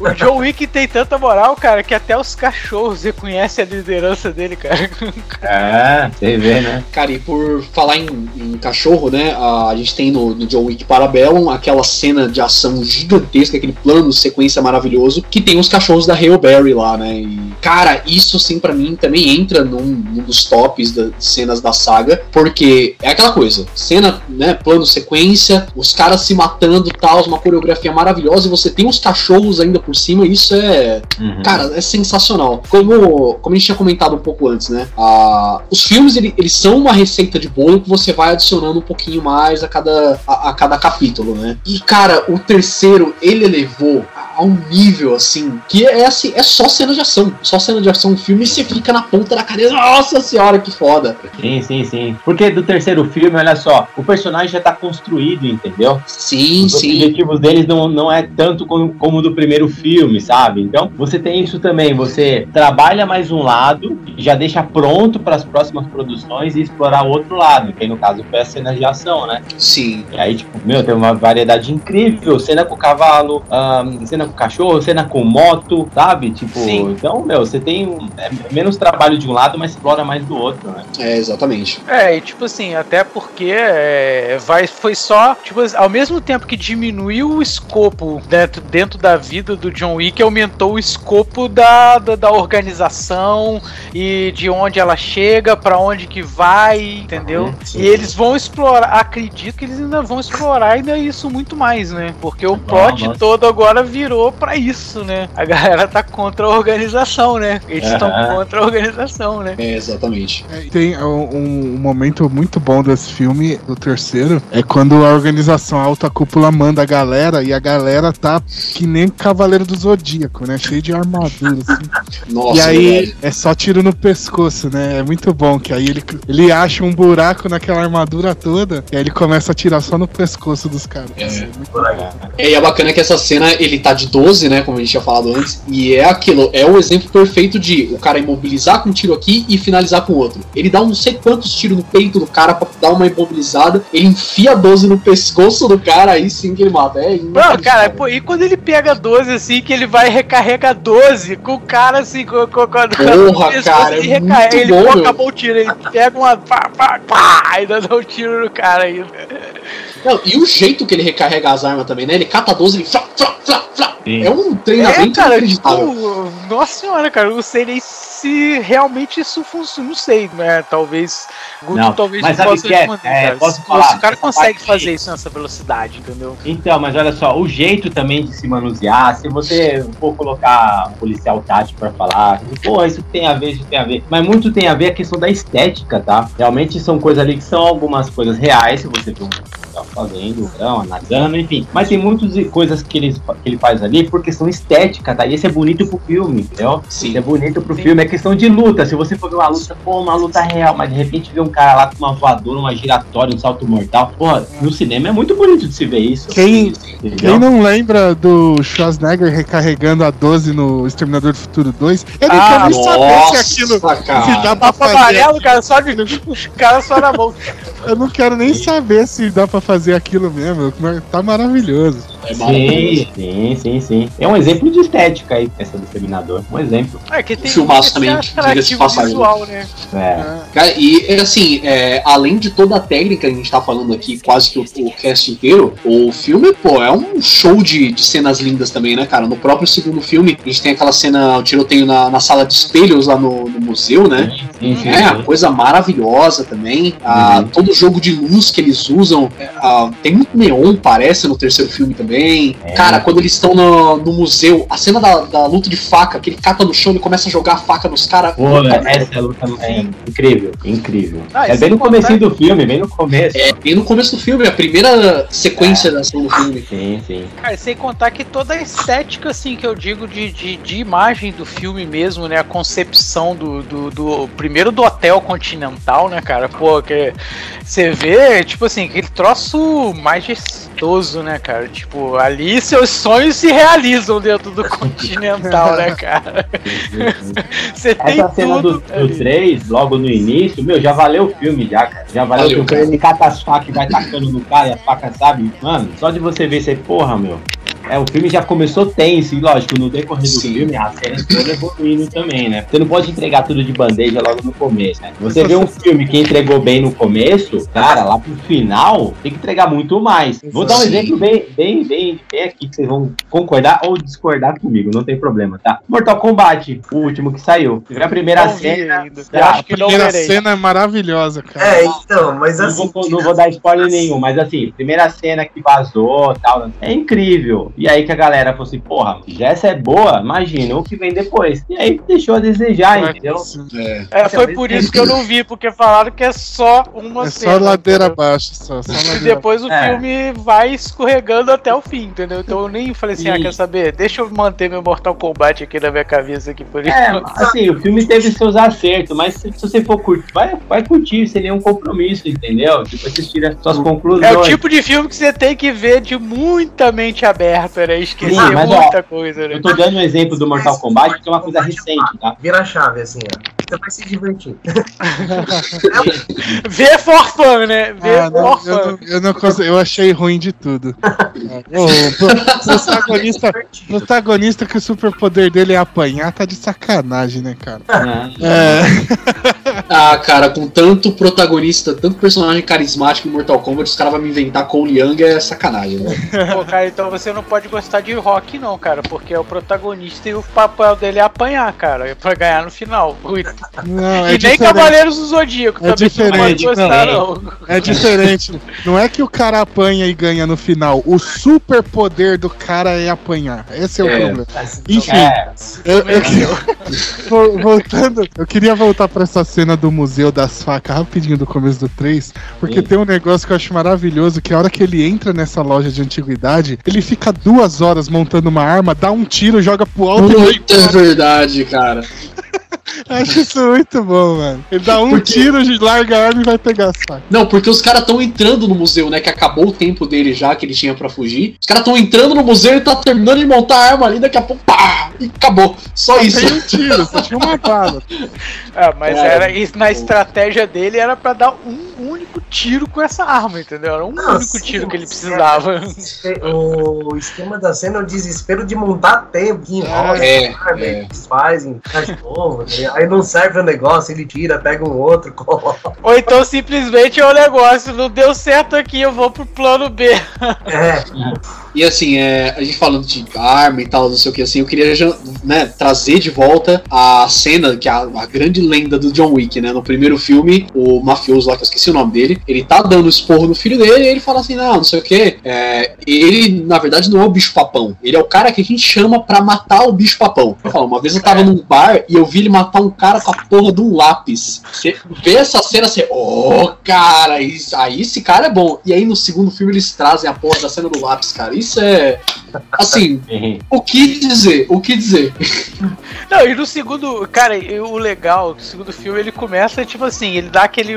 S2: O John Wick tem tanta moral, cara, que até os cachorros reconhecem a liderança dele, cara.
S5: É, você vê, né?
S1: Cara, e por falar em, em cachorro, né? A, a gente tem no, no John Wick Parabellum aquela cena de ação gigantesca, aquele plano sequência maravilhoso, que tem os cachorros da Hail Berry lá, né? E, cara, isso sim pra mim também entra num, num dos tops das cenas da saga, porque é aquela coisa, cena, né? Plano sequência, os caras se matando tal, uma coreografia maravilhosa, e você tem os cachorros ainda por cima, isso é.
S5: Uhum.
S1: Cara, é sensacional. Como, como a gente tinha comentado um pouco antes, né? Ah, os filmes, ele- eles são uma receita de bolo que você vai adicionando um pouquinho mais a cada, a, a cada capítulo, né? E, cara, o terceiro, ele elevou a um nível, assim, que é assim, é só cena de ação. Só cena de ação, o filme, e você fica na ponta da cadeira. Nossa senhora, que foda.
S5: Sim, sim, sim. Porque do terceiro filme, olha só, o personagem já tá construído, entendeu?
S1: Sim,
S5: Os
S1: sim.
S5: objetivos deles não, não é tanto como, como do primeiro filme, sabe? Então, você tem isso também. Você trabalha mais um lado, já deixa pronto para as próximas produções e explorar o outro lado, que aí, no caso foi a cena de ação, né?
S1: Sim.
S5: E aí, tipo, meu, tem uma variedade incrível. Cena com cavalo, ahn, cena com cachorro, cena com moto, sabe? Tipo,
S2: Sim.
S5: então, meu, você tem um- é menos trabalho de um lado, mas explora mais do outro, né?
S1: É, exatamente.
S2: É, e tipo assim, até porque é, vai, foi só, tipo, ao mesmo tempo que diminuiu o escopo dentro, dentro da vida do John Wick, aumentou o escopo da, da, da organização e de onde ela chega, pra onde que vai, entendeu?
S5: Sim.
S2: E eles vão explorar, acredito que eles ainda vão explorar ainda isso muito mais, né? Porque o plot
S5: nossa.
S2: todo agora virou pra isso, né? A galera tá contra a organização, né? Eles estão
S5: Aham.
S2: contra a organização, né?
S1: É, exatamente.
S4: É, Tem um, um momento muito bom desse filme, do terceiro, é quando a organização Alta Cúpula manda a galera e a galera tá que nem Cavaleiro do Zodíaco, né? Cheio de armadura, assim.
S1: Nossa,
S4: e aí é só tiro no pescoço, né? É muito bom, que aí ele, ele acha um buraco naquela armadura toda e aí ele começa a tirar só no pescoço dos caras.
S1: É.
S4: muito
S3: Por aí.
S1: É, e é bacana que essa cena, ele tá de 12, né, como a gente tinha falado antes, e é aquilo, é o exemplo perfeito de o cara imobilizar com um tiro aqui e finalizar com outro. Ele dá não sei quantos tiros no peito do cara pra dar uma imobilizada, ele enfia a 12 no pescoço do cara, aí sim que ele mata. É
S2: Não, cara,
S1: inacreditável.
S2: pô, e quando ele pega 12 assim, que ele vai recarrega 12 com o cara assim, com, com, com,
S1: Porra,
S2: pescoço,
S1: cara, é
S2: ele recarrega,
S1: muito
S2: ele
S1: bom,
S2: pô, acabou o tiro, ele pega uma pá, pá, pá, ainda dá um tiro no cara ainda.
S1: Não, e o jeito que ele recarrega as armas também, né? Ele cata a 12 e flá, flá, flá, flá.
S5: Sim.
S1: É um
S2: É,
S1: treinamento
S2: cara,
S1: inacreditável.
S2: tipo, nossa senhora, cara, eu não sei nem se realmente isso funciona, não sei, né, talvez, Guto
S5: Não,
S2: talvez
S5: mas
S2: não possa
S5: é?
S2: responder,
S5: É, posso
S2: Se-
S5: falar,
S2: se o cara consegue fazer isso nessa velocidade, entendeu?
S5: Então, mas olha só, o jeito também de se manusear, se você for colocar um policial tático pra falar, pô, isso tem a ver, isso tem a ver. Mas muito tem a ver a questão da estética, tá? Realmente são coisas ali que são algumas coisas reais, se você for fazendo, não, analisando, enfim. Mas tem muitas coisas que ele, que ele faz ali por questão estética, tá? E isso é bonito pro filme, entendeu?
S1: Sim.
S5: Isso é bonito pro
S2: Sim.
S5: filme, é questão de luta. Se você for ver uma luta, pô, uma luta real, mas de repente ver um cara lá com uma voadora, uma giratória, um salto mortal, porra, no cinema é muito bonito de se ver isso.
S4: Quem,
S5: entendeu?
S4: Quem não lembra do Schwarzenegger recarregando a 12 no Exterminador do Futuro 2? Eu não
S2: Ah,
S4: quero nem saber se aquilo.
S1: Nossa,
S4: Se
S1: cara.
S4: dá pra fazer.
S2: amarelo, cara, só de cara só na mão.
S4: Eu não quero nem saber se dá pra fazer aquilo mesmo. Tá maravilhoso.
S1: É maravilhoso.
S5: Sim, sim, sim, sim. É um exemplo de estética aí, essa do Exterminador. Um exemplo.
S2: É que tem
S1: Filmaço
S2: esse
S1: também, diga-se passagem.
S2: visual, né?
S5: É.
S1: Cara, e é assim, é, além de toda a técnica que a gente tá falando aqui, quase que o, o cast inteiro, o filme, pô, é um show de, de cenas lindas também, né, cara? No próprio segundo filme, a gente tem aquela cena, o tiroteio na, na sala de espelhos lá no, no museu, né?
S5: Sim, sim,
S1: É, uma
S5: sim.
S1: coisa maravilhosa também. Ah,
S5: Uhum.
S1: Todo jogo de luz que eles usam. é, ah, tem muito neon, parece, no terceiro filme também.
S5: É.
S1: Cara, quando eles estão no, no museu, a cena da, da luta de faca, que ele cata no chão e começa a jogar a faca nos caras.
S5: Pô, essa luta é incrível, incrível.
S2: Ah,
S5: é bem no comecinho do filme, bem no começo.
S1: É bem no começo do filme, a primeira sequência da ação do filme.
S5: Sim, sim.
S2: Cara, sem contar que toda a estética, assim, que eu digo de, de, de imagem do filme mesmo, né? A concepção do, do, do- Primeiro do hotel continental, né, cara? Pô, que você vê, tipo assim, aquele troço majestoso, né, cara? Tipo, ali seus sonhos se realizam dentro do continental, né, cara? Você tem
S5: Essa cena do,
S2: tudo.
S5: do
S2: ali.
S5: 3, logo no início, meu, já valeu o filme já, cara. Já valeu,
S1: Valeu,
S5: o filme. Ele cata as facas e vai tacando no cara e a faca, sabe? Mano, só de você ver, você, porra, meu. É, o filme já começou tenso, e lógico, no decorrer do
S1: Sim.
S5: filme, a série toda evoluindo também, né? Você não pode entregar tudo de bandeja logo no começo, né? Você vê um filme que entregou bem no começo, cara, lá pro final, tem que entregar muito mais. Vou dar um
S1: Sim.
S5: exemplo bem, bem, bem, bem aqui, que vocês vão concordar ou discordar comigo, não tem problema, tá? Mortal Kombat, o último que saiu. Você vê a primeira
S2: Não
S5: cena.
S2: ainda.
S5: tá?
S2: Eu acho que não
S4: primeira cena é maravilhosa, cara.
S3: É, então, mas
S5: Não
S3: assim.
S5: vou, não vou dar spoiler nenhum, mas assim, primeira cena que vazou tal, é incrível. E aí que a galera falou assim, porra, já essa é boa, imagina o que vem depois. E aí deixou a desejar, entendeu?
S1: É.
S2: É, foi por isso que eu não vi, porque falaram que é só uma
S4: É
S2: cena.
S4: só ladeira abaixo, só. só
S2: E
S4: ladeira
S2: depois o
S5: É.
S2: filme vai escorregando até o fim, entendeu? Então eu nem falei assim, ah,
S5: Sim.
S2: quer saber? Deixa eu manter meu Mortal Kombat aqui na minha cabeça aqui por isso.
S5: É, assim, o filme teve seus acertos, mas se, se você for curtir, vai, vai curtir sem nenhum compromisso, entendeu? Tipo, você tira suas conclusões.
S2: É o tipo de filme que você tem que ver de muita mente aberta, né? Esquecer
S5: Sim, mas, ó,
S2: muita coisa, né?
S5: Eu tô dando um exemplo do Mortal Kombat, que é uma coisa recente, tá?
S3: Vira a chave, assim, ó. Você vai se divertir.
S2: Ver for fun, né? Ver
S4: Ah, não,
S2: for
S4: eu,
S2: fun.
S4: não, eu não consigo, eu achei ruim de tudo. É, o pro- protagonista, protagonista que o superpoder dele é apanhar, tá de sacanagem, né, cara? É,
S1: Ah, cara, com tanto protagonista, tanto personagem carismático em Mortal Kombat, os caras vão me inventar Cole Young é sacanagem, né?
S2: Pô, cara, então você não pode gostar de rock, não, cara, porque é o protagonista e o papel dele é apanhar, cara, é pra ganhar no final.
S4: Não,
S2: e
S4: é
S2: nem
S4: diferente.
S2: Cavaleiros do Zodíaco
S4: É
S2: também você não pode
S4: diferente,
S2: gostar,
S5: não.
S2: não.
S4: É diferente. Não é que o cara apanha e ganha no final. O superpoder do cara é apanhar. Esse é o
S1: É.
S4: problema. Enfim,
S5: É,
S4: eu, eu Vol- voltando, eu queria voltar pra essa cena do Museu das Facas rapidinho do começo do 3, porque
S5: Sim.
S4: tem um negócio que eu acho maravilhoso, que a hora que ele entra nessa loja de antiguidade, ele fica duas horas montando uma arma, dá um tiro, joga pro alto e vai
S1: Muito é verdade, cara.
S4: Acho isso muito bom, mano. Ele dá um
S1: Porque-
S4: tiro, larga a arma e vai pegar facas.
S1: Não, porque os caras estão entrando no museu, né? Que acabou o tempo dele já, que ele tinha pra fugir. Os caras estão entrando no museu e tá terminando de montar a arma ali, daqui a pouco, pá! E acabou. Só isso.
S4: Tem um tiro, só tinha uma bala.
S2: É, mas
S1: Cara,
S2: era isso na estratégia dele era pra dar um único tiro com essa arma, entendeu? Era um
S3: Não,
S2: único
S3: sim,
S2: tiro que ele precisava.
S3: O esquema da cena é o desespero de montar tempo, que enrola,
S1: É,
S3: arma,
S1: é.
S3: desfazem, faz de novo, ligado? Aí não serve o negócio, ele tira, pega um outro, coloca.
S2: Ou então simplesmente é o negócio, não deu certo aqui, eu vou pro plano B.
S3: É,
S1: E assim, é, a gente falando de arma e tal, não sei o que assim, eu queria né, trazer de volta a cena, que é a, a grande lenda do John Wick, né? No primeiro filme, o mafioso lá, que eu esqueci o nome dele, ele tá dando esporro no filho dele e ele fala assim, não, não sei o que. ele, na verdade, não é o bicho papão. Ele é o cara que a gente chama pra matar o bicho papão. Eu falo, uma vez eu tava num bar e eu vi ele matar um cara com a porra de um lápis. Você vê essa cena, você, ô, cara, isso, aí esse cara é bom. E aí no segundo filme eles trazem a porra da cena do lápis, cara. Isso é. Assim, o que dizer? O que dizer?
S2: Não, e no segundo, cara, o legal, o segundo filme ele começa tipo assim, ele dá aquele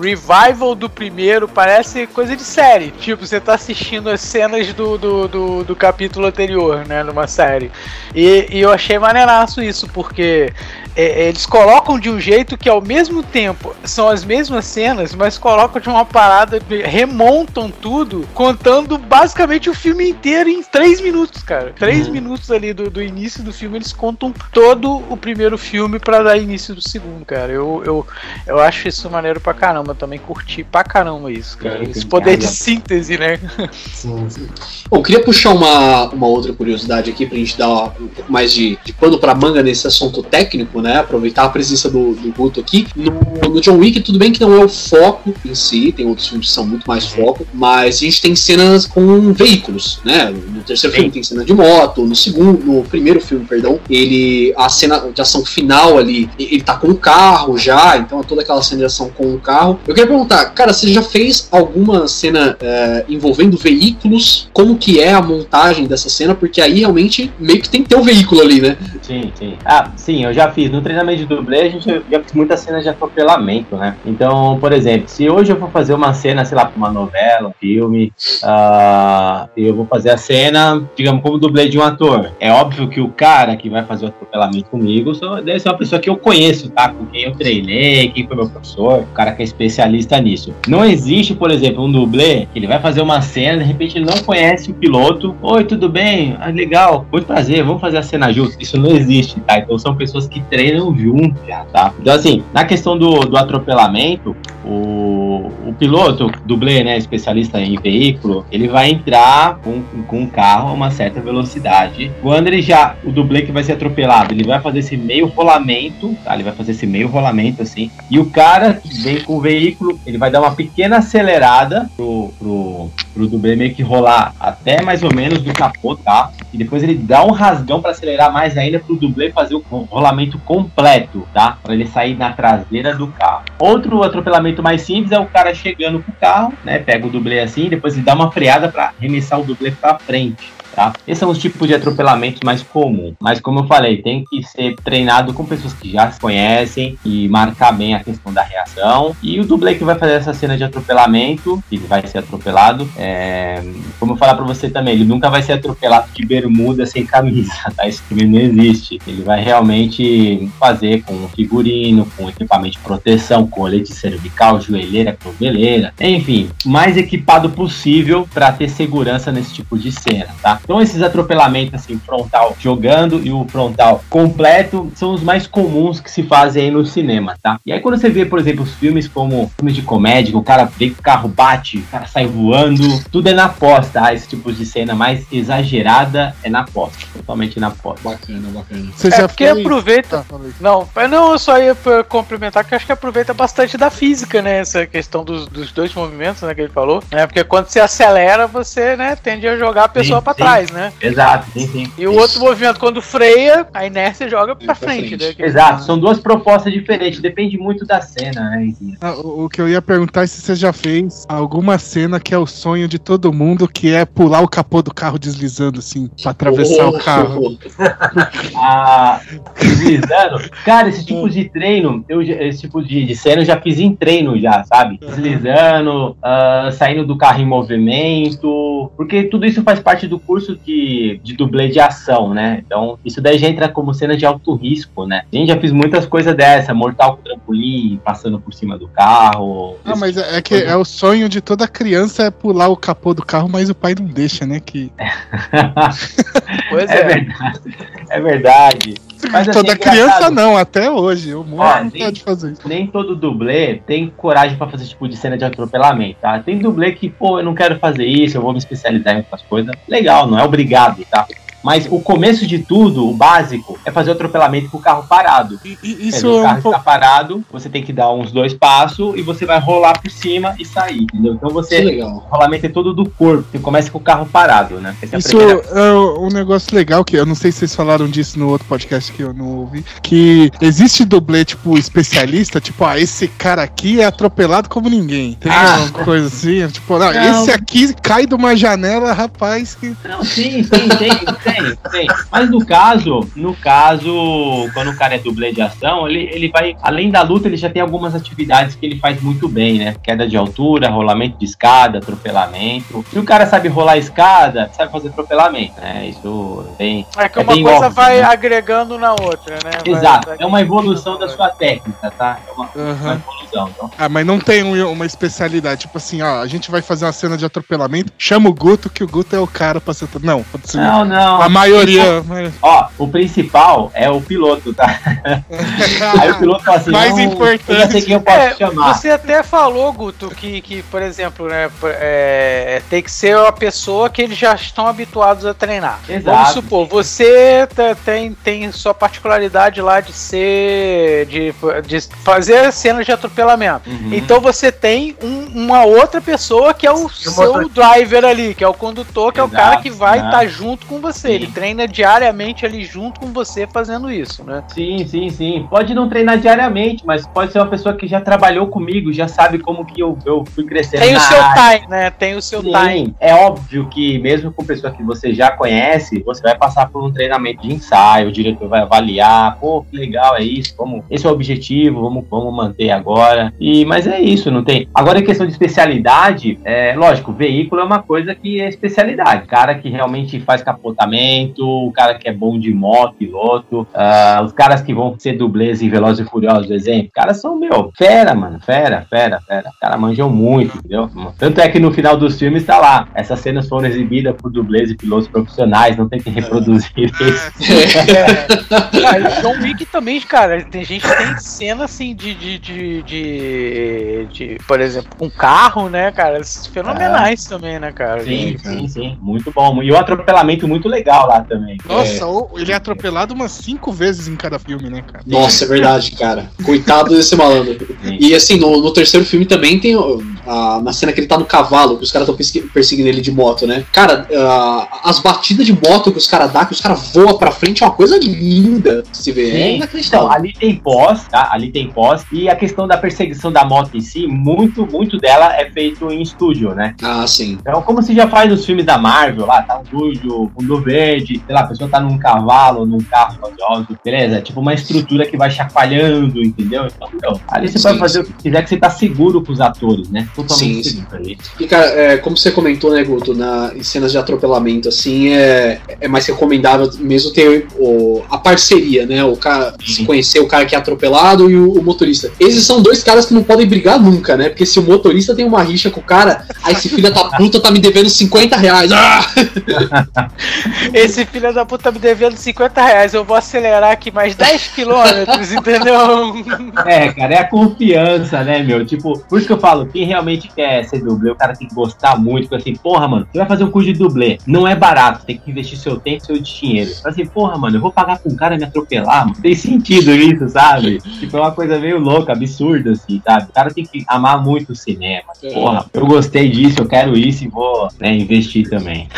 S2: revival do primeiro, parece coisa de série. Tipo, você tá assistindo as cenas do, do, do, do capítulo anterior, né, numa série. E, e eu achei maneiraço isso, porque é, eles colocam de um jeito que ao mesmo tempo são as mesmas cenas, mas colocam de uma parada, remontam tudo, contando basicamente o filme inteiro em três minutos, cara. Três minutos ali do, do início do filme, eles contam todo o primeiro filme pra dar início do segundo, cara. Eu, eu, eu acho isso maneiro pra caramba, também curti pra caramba isso, cara.
S5: É,
S2: Esse poder de
S5: cara.
S2: síntese, né?
S3: sim, sim.
S1: Bom, eu queria puxar uma, uma outra curiosidade aqui pra gente dar um pouco mais de, de pano pra manga nesse assunto técnico, né? Aproveitar a presença do, do Guto aqui. No, no John Wick, tudo bem que não é o foco em si, tem outros filmes que são muito mais foco, mas a gente tem cenas com veículos, né? No terceiro
S5: Sim.
S1: filme tem cena de moto, no segundo, no primeiro filme, perdão, ele. A cena de ação final ali, ele tá com o carro já, então é toda aquela cena de ação com o carro. Eu queria perguntar, cara, você já fez alguma cena é, envolvendo veículos? Como que é a montagem dessa cena? Porque aí realmente meio que tem que ter um veículo ali, né?
S5: Sim, sim. Ah, sim, eu já fiz no treinamento de dublê a gente já fez muitas cenas de atropelamento, né? Então, por exemplo, se hoje eu vou fazer uma cena, sei lá, pra uma novela, um filme, uh, eu vou fazer a cena, digamos, como dublê de um ator. É óbvio que o cara que vai fazer o atropelamento comigo só, deve ser uma pessoa que eu conheço, tá? Com quem eu treinei, quem foi meu professor, o cara que é especialista nisso. Não existe, por exemplo, um dublê que ele vai fazer uma cena, de repente ele não conhece o piloto. Oi, tudo bem? Ah, legal, muito prazer, vamos fazer a cena juntos. Isso não existe, tá? Então são pessoas que treinam junto já, tá? Então, assim, na questão do, do atropelamento, o, o piloto, dublê, né, especialista em veículo, ele vai entrar com, com um carro a uma certa velocidade. Quando ele já, o dublê que vai ser atropelado, ele vai fazer esse meio rolamento, tá? Ele vai fazer esse meio rolamento assim. E o cara que vem com o veículo, ele vai dar uma pequena acelerada pro, pro, pro dublê meio que rolar até mais ou menos do capô, tá? E depois ele dá um rasgão para acelerar mais ainda pro dublê fazer o rolamento completo, tá? Para ele sair na traseira do carro. Outro atropelamento mais simples é o cara chegando com o carro, né? Pega o dublê assim, depois ele dá uma freada para remessar o dublê para frente. Tá? Esses são os tipos de atropelamentos mais comuns. Mas como eu falei, tem que ser treinado com pessoas que já se conhecem e marcar bem a questão da reação. E o dublê que vai fazer essa cena de atropelamento, que vai ser atropelado, é... como eu falar para você também, ele nunca vai ser atropelado de bermuda sem camisa, tá? Isso também não existe. Ele vai realmente fazer com figurino, com equipamento de proteção, colete cervical, joelheira, croveleira, enfim, mais equipado possível para ter segurança nesse tipo de cena, tá? Então esses atropelamentos assim, frontal jogando e o frontal completo são os mais comuns que se fazem aí no cinema, tá? E aí quando você vê, por exemplo, os filmes como filmes de comédia, que o cara vê que o carro bate, o cara sai voando, tudo é na pós, tá? Esse tipo de cena mais exagerada é na pós, totalmente na pós.
S1: Bacana, bacana.
S4: Você
S2: É porque aproveita.
S4: Tá, falei.
S2: Não, mas não, eu só ia pra complementar que eu acho que aproveita bastante da física, né? Essa questão dos, dos dois movimentos, né, que ele falou. Né? Porque quando você acelera, você, né, tende a jogar a pessoa
S5: Sim,
S2: pra
S5: sim.
S2: Trás, né?
S5: Exato, sim, sim.
S2: E o outro movimento, quando freia, a inércia joga pra
S1: Pra
S2: frente,
S1: frente.
S2: né? Que-
S5: Exato, são duas propostas diferentes, depende muito da cena, né?
S4: Ah, o, o que eu ia perguntar é se você já fez alguma cena que é o sonho de todo mundo, que é pular o capô do carro deslizando, assim, pra atravessar o carro.
S5: Ah, deslizando. Cara, esse tipo de treino, eu, já- esse tipo de, de cena eu já fiz em treino já, sabe? Deslizando, ah, saindo do carro em movimento, porque tudo isso faz parte do curso de, de dublê de ação, né? Então, isso daí já entra como cena de alto risco, né? A gente já fiz muitas coisas dessa, mortal com trampolim, passando por cima do carro.
S4: Ah, mas
S5: tipo
S4: é, é que
S5: coisa.
S4: é o sonho de toda criança é pular o capô do carro, mas o pai não deixa, né? Que
S2: Pois
S5: É
S2: é.
S5: verdade. É verdade. Mas, assim,
S4: toda
S5: é
S4: criança não, até hoje.
S5: Ó, nem-
S4: fazer isso.
S5: nem todo dublê tem coragem pra fazer tipo de cena de atropelamento, tá? Tem dublê que, pô, eu não quero fazer isso, eu vou me especializar em outras coisas. Legal, não é obrigado, tá? Mas o começo de tudo, o básico, é fazer o atropelamento com o carro parado.
S4: E- e Isso
S5: dizer, o
S4: é
S5: carro
S4: um pouco.
S5: está parado, você tem que dar uns dois passos e você vai rolar por cima e sair, entendeu? Então você.
S1: legal.
S5: O rolamento é todo do corpo. Você começa com o carro parado, né? Essa é
S4: Isso
S5: primeira
S4: é um negócio legal que eu não sei se vocês falaram disso no outro podcast que eu não ouvi. Que existe dublê, tipo, especialista, tipo, ah, esse cara aqui é atropelado como ninguém. Tem
S5: Ah.
S4: uma coisa assim, tipo, não,
S5: Não.
S4: esse aqui cai de uma janela, rapaz, que.
S5: Não, sim, sim, tem, tem, tem. Mas no caso, no caso, quando o cara é dublê de ação, ele, ele vai, além da luta, ele já tem algumas atividades que ele faz muito bem, né? Queda de altura, rolamento de escada, atropelamento. Se o cara sabe rolar escada, sabe fazer atropelamento, né? Isso tem.
S2: É que
S5: É
S2: uma
S5: bem
S2: coisa
S5: óbvio,
S2: vai
S5: né?
S2: agregando na outra, né? Vai-
S5: Exato,
S2: vai-
S5: é uma evolução da sua técnica, tá? É uma, uma
S4: Aham.
S5: evolução. Então,
S4: Ah, mas não tem um- uma especialidade. Tipo assim, ó, a gente vai fazer uma cena de atropelamento, chama o Guto, que o Guto é o cara pra ser. Não, pode ser.
S5: não, não.
S4: A maioria.
S5: Ó, o principal é o piloto, tá? Aí o piloto fala assim,
S4: Mais importante.
S5: eu já sei quem eu posso
S2: É,
S5: chamar.
S2: você até falou, Guto, que, que por exemplo, né, é, tem que ser a pessoa que eles já estão habituados a treinar.
S5: Exato.
S2: Vamos supor, você tá- tem, tem sua particularidade lá de ser. de, de fazer cenas de atropelamento.
S5: Uhum.
S2: Então você tem um- uma outra pessoa que é o
S3: E
S2: seu
S3: motor-
S2: driver ali, que é o condutor, que é o
S5: Exato,
S2: cara que vai
S5: né?
S2: estar junto com você. Ele treina diariamente ali junto com você fazendo isso, né?
S5: Sim, sim, sim. Pode não treinar diariamente, mas pode ser uma pessoa que já trabalhou comigo, já sabe como que eu, eu fui crescendo.
S2: Tem o seu
S5: área.
S2: time, né? Tem o seu
S5: Sim,
S2: time.
S5: é óbvio que mesmo com pessoa que você já conhece, você vai passar por um treinamento de ensaio, o diretor vai avaliar, pô, que legal é isso, vamos, esse é o objetivo, vamos, vamos manter agora. E mas é isso, não tem. Agora em questão de especialidade, é lógico, veículo é uma coisa que é especialidade. Cara que realmente faz capotamento, o cara que é bom de moto, piloto, ah, os caras que vão ser dublês em Velozes e Furiosos, exemplo, os caras são, meu, fera, mano, fera, fera, fera. Os caras manjam muito, entendeu? Tanto é que no final dos filmes tá lá, essas cenas foram exibidas por dublês e pilotos profissionais, não tem que reproduzir isso.
S2: É. Ah, e o John Wick também, cara, tem gente que tem cena assim de, de, de, de, de, por exemplo, com carro, né, cara? Fenomenais também, né, cara?
S5: Sim, sim, sim, muito bom. E o atropelamento muito legal lá também.
S4: Nossa, o- ele é atropelado umas cinco vezes em cada filme, né, cara?
S1: Nossa, é verdade, cara. Coitado desse malandro.
S5: Sim.
S1: E assim, no, no terceiro filme também tem a, na cena que ele tá no cavalo, que os caras estão perseguindo ele de moto, né? Cara, as batidas de moto que os caras dão, que os caras voam pra frente, é uma coisa linda. de Se vê. É
S5: Sim. Então,
S1: inacreditável.
S5: ali tem pós, tá? Ali tem pós. E a questão da perseguição da moto em si, muito, muito dela é feito em estúdio, né?
S1: Ah, sim.
S5: Então, como se já faz nos filmes da Marvel, lá tá um estúdio, fundo verde, sei lá, a pessoa tá num cavalo, num carro valioso, beleza? É tipo uma estrutura que vai chacoalhando, entendeu? Então, meu, ali você
S1: Sim,
S5: pode fazer
S1: sim.
S5: o que quiser, que você tá seguro com os atores, né? Totalmente
S1: Sim, sim. E, cara, é, como você comentou, né, Guto, na, em cenas de atropelamento, assim, é, é mais recomendável mesmo ter o, a parceria, né? O cara se
S5: Sim.
S1: conhecer o cara que é atropelado e o, o motorista. Esses são dois caras que não podem brigar nunca, né? Porque se o motorista tem uma rixa com o cara, aí esse filho da puta tá me devendo 50 reais. Ah!
S2: Esse filho da puta me devendo 50 reais, eu vou acelerar aqui mais 10 quilômetros, entendeu?
S5: É, cara, é a confiança, né, meu? Tipo, por isso que eu falo, quem realmente quer ser dublê, o cara tem que gostar muito, porque assim, porra, mano, você vai fazer um curso de dublê, não é barato, tem que investir seu tempo e seu dinheiro. Fala Assim, porra, mano, eu vou pagar pra um cara me atropelar, mano. Tem sentido isso, sabe? Tipo, é uma coisa meio louca, absurda, assim, sabe? O cara tem que amar muito o cinema.
S1: É.
S5: Porra, eu gostei disso, eu quero isso e vou né, investir também.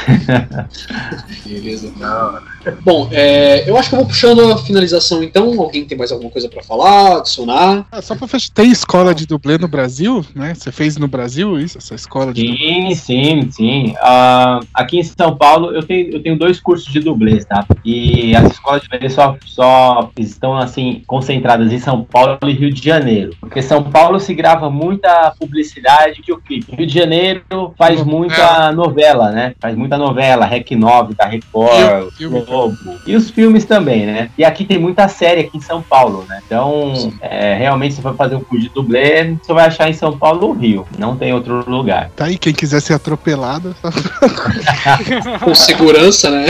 S1: Beleza.
S3: Da hora.
S1: Bom, é, eu acho que eu vou puxando a finalização então. Alguém tem mais alguma coisa pra falar, adicionar?
S4: Ah, só pra fechar, tem escola de dublê no Brasil, né? Você fez no Brasil isso, essa escola de?
S5: Sim, sim, sim. Ah, aqui em São Paulo eu tenho, eu tenho dois cursos de dublês, tá? E as escolas de dublês só, só estão assim concentradas em São Paulo e Rio de Janeiro. Porque São Paulo se grava muita publicidade que o clipe. Rio de Janeiro faz muita novela, né? Faz muita novela, Rec 9 da Record. Globo. E os filmes também, né? E aqui tem muita série aqui em São Paulo, né? Então, é, realmente, se for fazer um curso de dublê, você vai achar em São Paulo ou Rio. Não tem outro lugar.
S4: Tá aí, quem quiser ser atropelado,
S1: Com segurança, né?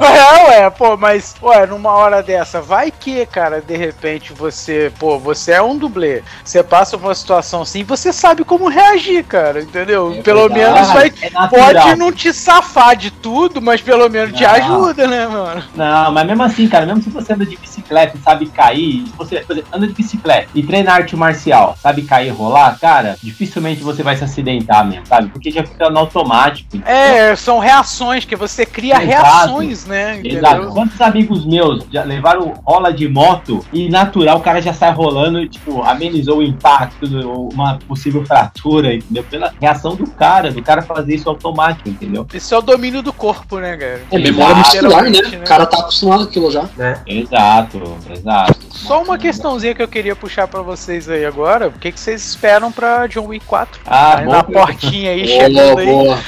S2: É, ué, pô, mas, ué, numa hora dessa, vai que, cara, de repente você, pô, você é um dublê, você passa por uma situação assim, você sabe como reagir, cara, entendeu?
S1: É
S2: pelo
S1: verdade.
S2: menos vai.
S5: É.
S2: Pode não te safar de tudo, mas pelo menos te
S5: Não.
S2: ajuda, né, mano?
S5: Não, mas mesmo assim, cara, mesmo se você anda de bicicleta e sabe cair, se você, por exemplo, anda de bicicleta e treina arte marcial, sabe cair e rolar, cara, dificilmente você vai se acidentar mesmo, sabe? Porque já fica no automático. entendeu?
S2: É, são reações que você cria
S5: Exato.
S2: reações, né?
S5: Exato.
S2: Entendeu?
S5: Quantos amigos meus já levaram rola de moto e natural o cara já sai rolando e, tipo, amenizou o impacto, uma possível fratura, entendeu? Pela reação do cara, do cara fazer isso automático, entendeu?
S2: Isso é o domínio do corpo, né, cara?
S1: É memória muscular, né?
S2: Literalmente,
S1: O cara tá acostumado com aquilo já.
S3: Né?
S5: Exato, exato.
S2: Só uma questãozinha que eu queria puxar pra vocês aí agora. O que, que vocês esperam pra John Wick 4?
S5: Ah,
S2: Aí
S5: bom,
S2: na portinha aí,
S1: Boa,
S2: chegando aí.
S1: boa.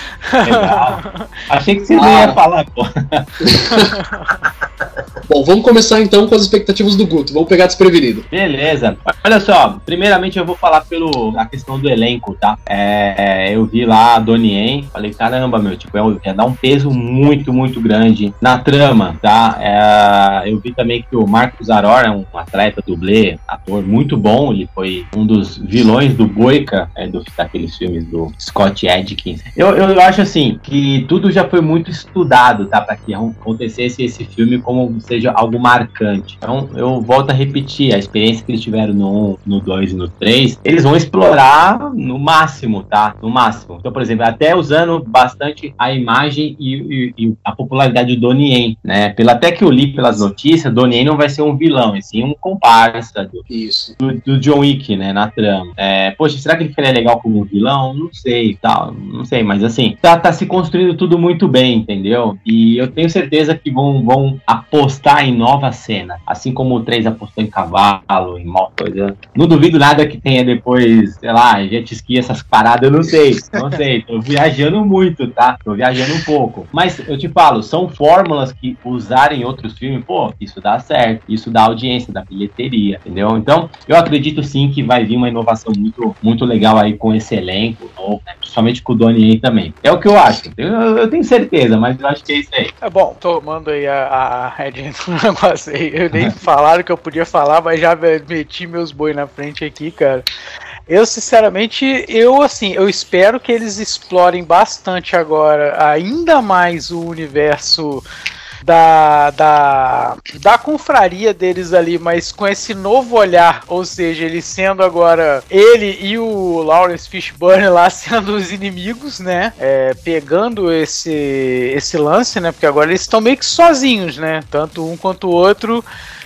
S5: legal. Achei que você não
S1: Ah.
S5: ia falar, pô.
S1: Bom, vamos começar então com as expectativas do Guto. Vamos pegar desprevenido.
S5: Beleza. Olha só, primeiramente eu vou falar pelo a questão do elenco, tá? É, eu vi lá a Donnie Yen, falei, caramba, meu, tipo, é, é dar um peso muito, muito grande na trama, tá? É, eu vi também que o Marcos Aror é um atleta dublê, ator muito bom, ele foi um dos vilões do É, do, daqueles filmes do Scott Adkins. Eu, eu acho assim, que tudo já foi muito estudado, tá? Pra que acontecesse esse filme como seja algo marcante. Então, eu volto a repetir, a experiência que eles tiveram no 1, no 2 e no 3, eles vão explorar no máximo, tá? No máximo. Então, por exemplo, até usando bastante a imagem e, e, e a popularidade do Donnie Yen, né? Pela, até que eu li pelas notícias, Donnie Yen não vai ser um vilão, e sim um comparsa do,
S1: Isso.
S5: do, do John Wick, né, na trama. É, poxa, será que ele ficaria legal como vilão? Não sei, tal, não sei, mas assim, tá, tá se construindo tudo muito bem, entendeu? E eu tenho certeza que vão, vão apostar em nova cena, assim como o 3 apostou em cavalo, em moto, coisa. Não duvido nada que tenha depois, sei lá, jet ski, essas paradas, eu não sei, não sei, tô viajando muito, tá? Tô viajando um pouco. Mas eu te falo, são fórmulas que usarem em outros filmes, pô, isso dá certo, isso dá audiência, dá bilheteria, entendeu? Então, eu acredito sim que vai vir uma inovação muito, muito legal aí com esse elenco novo, né? principalmente com o Donnie também. É o que eu acho. Eu, eu tenho certeza, mas eu acho que é isso aí.
S2: É bom, tomando aí a, a do negócio aí. Eu nem falaram que eu podia falar, mas já meti meus boi na frente aqui, cara. Eu, sinceramente, eu assim, eu espero que eles explorem bastante agora, ainda mais o universo da, da, da confraria deles ali, mas com esse novo olhar, ou seja, ele sendo agora ele e o Lawrence Fishburne lá sendo os inimigos, né? É, pegando esse, esse lance, né? Porque agora eles estão meio que sozinhos, né? Tanto um quanto o outro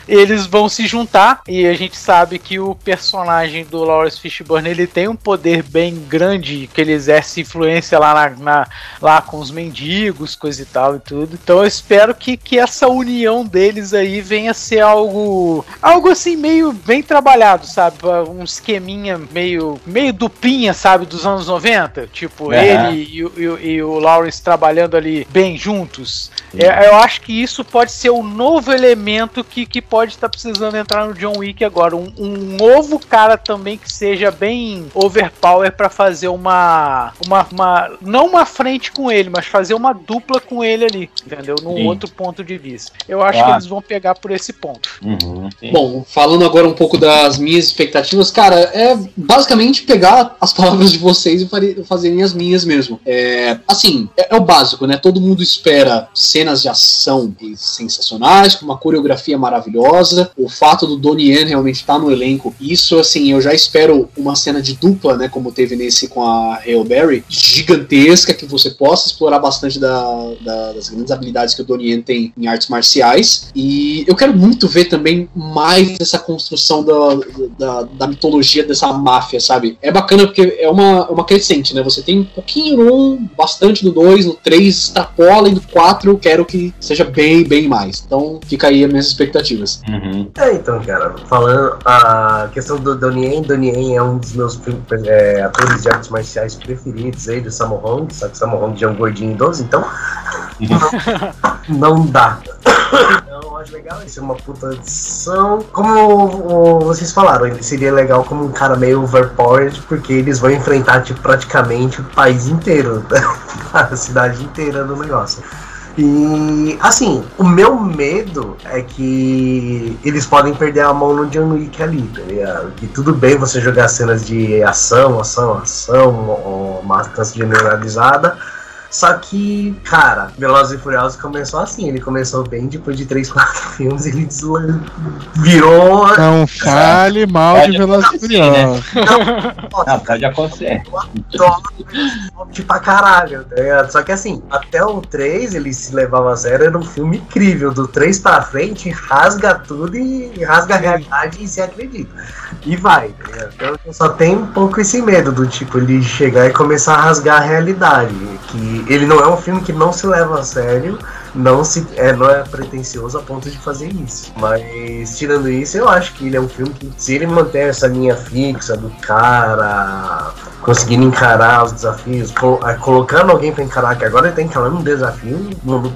S2: eles vão se juntar e a gente sabe que o personagem do Lawrence Fishburne ele tem um poder bem grande que ele exerce influência lá na, na, lá com os mendigos, coisa e tal e tudo. Então eu espero que, que essa união deles aí venha a ser algo algo assim meio bem trabalhado, sabe? Um esqueminha meio meio duplinha, sabe, dos anos 90, tipo
S5: Uhum.
S2: ele e, o- e o- e o Lawrence trabalhando ali bem juntos. É, eu acho que isso pode ser um novo elemento que, que pode estar precisando entrar no John Wick agora. Um, um novo cara também que seja bem overpower pra fazer uma, uma, uma. Não uma frente com ele, mas fazer uma dupla com ele ali, entendeu? Num
S5: Sim.
S2: outro ponto de vista. Eu acho que
S5: Claro.
S2: eles vão pegar por esse ponto.
S5: Uhum.
S1: Bom, falando agora um pouco das minhas expectativas, cara, é basicamente pegar as palavras de vocês e fazerem as minhas mesmo. É, assim, é, é o básico, né? Todo mundo espera cenas de ação sensacionais, com uma coreografia maravilhosa. O fato do Donnie Yen realmente estar no elenco, isso, assim, eu já espero uma cena de dupla, né? Como teve nesse com a Hale Berry, gigantesca, que você possa explorar bastante da- da- das grandes habilidades que o Donnie Yen tem em artes marciais. E eu quero muito ver também mais essa construção da, da, da mitologia dessa máfia, sabe? É bacana porque é uma, é uma crescente, né? Você tem um pouquinho no 1, bastante no 2, no 3, extrapola e no 4 eu quero que seja bem, bem mais. Então fica aí as minhas expectativas.
S5: Uhum.
S3: É, então, cara, falando a questão do Donnie Yen, Donnie Yen é um dos meus é, atores de artes marciais preferidos aí, do Sammo Hong, só que Sammo Hong já é um gordinho idoso, então não, não dá. Então, eu acho legal isso, é uma puta adição. Como vocês falaram, ele seria legal como um cara meio overpowered, porque eles vão enfrentar tipo, praticamente o país inteiro, a cidade inteira do negócio. E assim, o meu medo é que eles podem perder a mão no John Wick ali, tá ligado? Que tudo bem você jogar cenas de ação, ação, ação, ação generalizada. Só que, cara, Velozes e Furiosos começou assim, ele começou bem, depois de 3, 4 filmes ele deslan- virou
S4: Não fale mal de
S5: Pode
S4: Velozes e
S5: acontecer, né?
S4: Furiosos.
S5: Não, pode acontecer.
S3: top pra caralho, tá ligado? Só que assim, até o 3 ele se levava a sério, era um filme incrível. Do 3 pra frente, rasga tudo e rasga a realidade e se acredita. E vai, tá ligado? Então eu só tenho um pouco esse medo do tipo, ele chegar e começar a rasgar a realidade. Que ele não é um filme que não se leva a sério, não, se, é, não é pretencioso a ponto de fazer isso. Mas tirando isso, eu acho que ele é um filme que, se ele manter essa linha fixa do cara conseguindo encarar os desafios, colo- eh, colocando alguém pra encarar, que agora ele tá encarando um desafio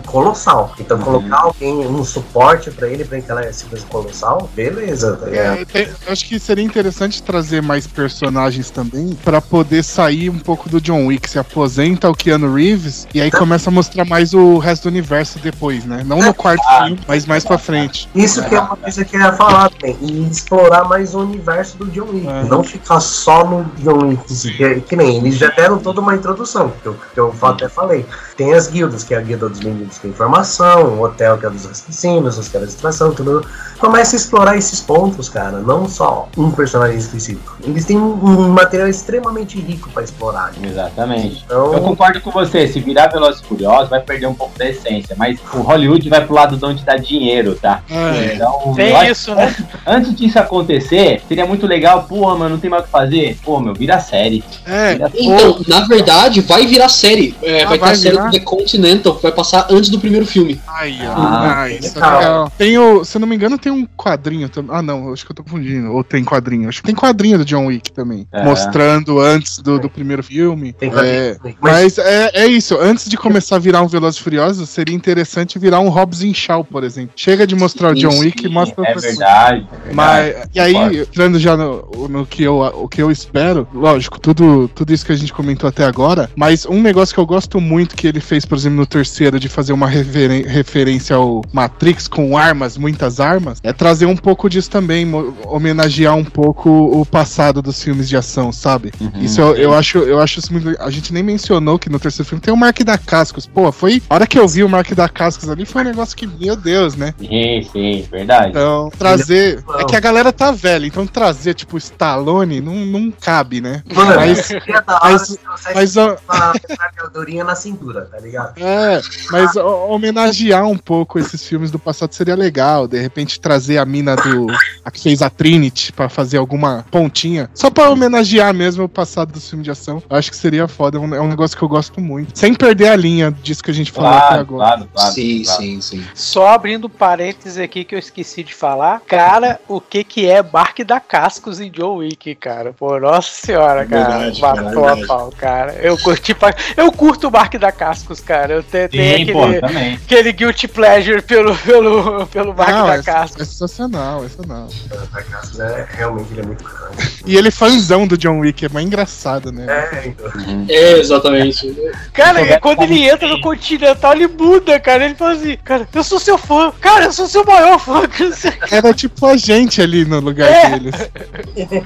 S3: colossal. Então
S5: Uhum.
S3: colocar alguém, um suporte pra ele pra encarar esse coisa colossal, beleza, tá?
S4: É, acho que seria interessante trazer mais personagens também pra poder sair um pouco do John Wick. Se aposenta o Keanu Reeves e aí começa a mostrar mais o resto do universo depois, né? Não no quarto
S5: Ah.
S4: filme, mas mais pra frente.
S3: Isso que é uma coisa que eu ia falar também. E explorar mais o universo do John Wick.
S4: Uhum.
S3: Não ficar só no John Wick. Que, que nem eles já deram toda uma introdução, que eu, que eu até falei. Tem as guildas, que é a guilda dos meninos que é informação, o hotel que é dos assassinos, os caras de extração, tudo. Começa a explorar esses pontos, cara, não só um personagem específico. Eles têm um, um material extremamente rico pra explorar.
S5: Exatamente.
S3: Então,
S5: Eu concordo com você, se virar Velozes e Furiosos vai perder um pouco da essência, mas o Hollywood vai pro lado de onde dá dinheiro, tá?
S4: É.
S5: Então,
S2: Tem isso, né?
S5: Antes disso acontecer, seria muito legal, porra, mano, não tem mais o que fazer. Pô, meu, vira série.
S4: É,
S5: Vira
S1: Então, na verdade, vai virar série. É,
S4: Ah,
S1: vai ter
S4: vai
S1: a série do The Continental, que vai passar antes do primeiro filme.
S4: Aí, ó.
S5: Ah,
S4: Ah, isso é
S3: legal.
S4: Tem o, se eu não me engano, tem um quadrinho também. Ah, não, acho que eu tô confundindo. Ou tem quadrinho. Acho que tem quadrinho do John Wick também.
S5: É.
S4: Mostrando antes do, do primeiro filme.
S3: Tem
S4: É,
S3: quadrinho também. Mas-
S4: mas é, é isso. Antes de começar a virar um Velozes e Furiosos, seria interessante virar um Hobbs e Shaw, por exemplo. Chega de mostrar o John Wick e mostra
S5: É verdade. é verdade.
S4: Mas, e aí, entrando já no, no que eu, o que eu espero, lógico, tudo, tudo isso que a gente comentou até agora, mas um negócio que eu gosto muito que ele fez, por exemplo, no terceiro, de fazer uma referência ao Matrix com armas, muitas armas, é trazer um pouco disso também, homenagear um pouco o passado dos filmes de ação, sabe?
S5: Uhum.
S4: Isso eu, eu acho, eu acho isso muito. A gente nem mencionou que no terceiro filme tem o Mark da Cascos. Pô, foi. A hora que eu vi o Mark da Cascos ali, foi um negócio que, meu Deus, né?
S5: Sim, sim, verdade.
S4: Então, trazer. É que a galera tá velha, então trazer, tipo, Stallone não, não cabe, né?
S3: Mano,
S4: Mas-
S3: seria da hora
S4: mas-
S3: se
S4: Mas, ó,
S3: uma metralhadorinha na cintura, tá ligado?
S4: é, mas homenagear um pouco esses filmes do passado seria legal. De repente trazer a mina do. A que fez a Trinity pra fazer alguma pontinha. Só pra homenagear mesmo o passado dos filmes de ação. Eu acho que seria foda. É um, é um negócio que eu gosto muito. Sem perder a linha disso que a gente falou até
S5: Claro,
S4: agora.
S5: claro, claro.
S1: sim,
S5: claro.
S1: sim, sim.
S2: Só abrindo parênteses aqui que eu esqueci de falar. Cara, o que que é Barque da Cascos em John Wick, cara? Pô, nossa senhora, cara.
S1: Verdade,
S2: Matou
S1: verdade.
S2: a pau, cara. Eu curti pra... Eu curto o Barque da Cascos, cara. Eu te- tenho
S5: Sim, pô,
S2: aquele,
S5: também.
S2: aquele guilty pleasure pelo, pelo, pelo Barque
S4: Não,
S2: da
S4: é,
S2: Cascos.
S4: é sensacional, é sensacional.
S3: A Cassius é realmente ele é muito grande.
S4: E ele fãzão do John Wick, é mais engraçado, né?
S3: É, então.
S1: É, exatamente.
S2: Cara,
S5: Souber
S2: quando ele entra no Continental, ele muda, cara. Ele fala assim, cara, eu sou seu fã. Cara, eu sou seu maior fã.
S4: Era tipo a gente ali no lugar
S2: É.
S4: deles.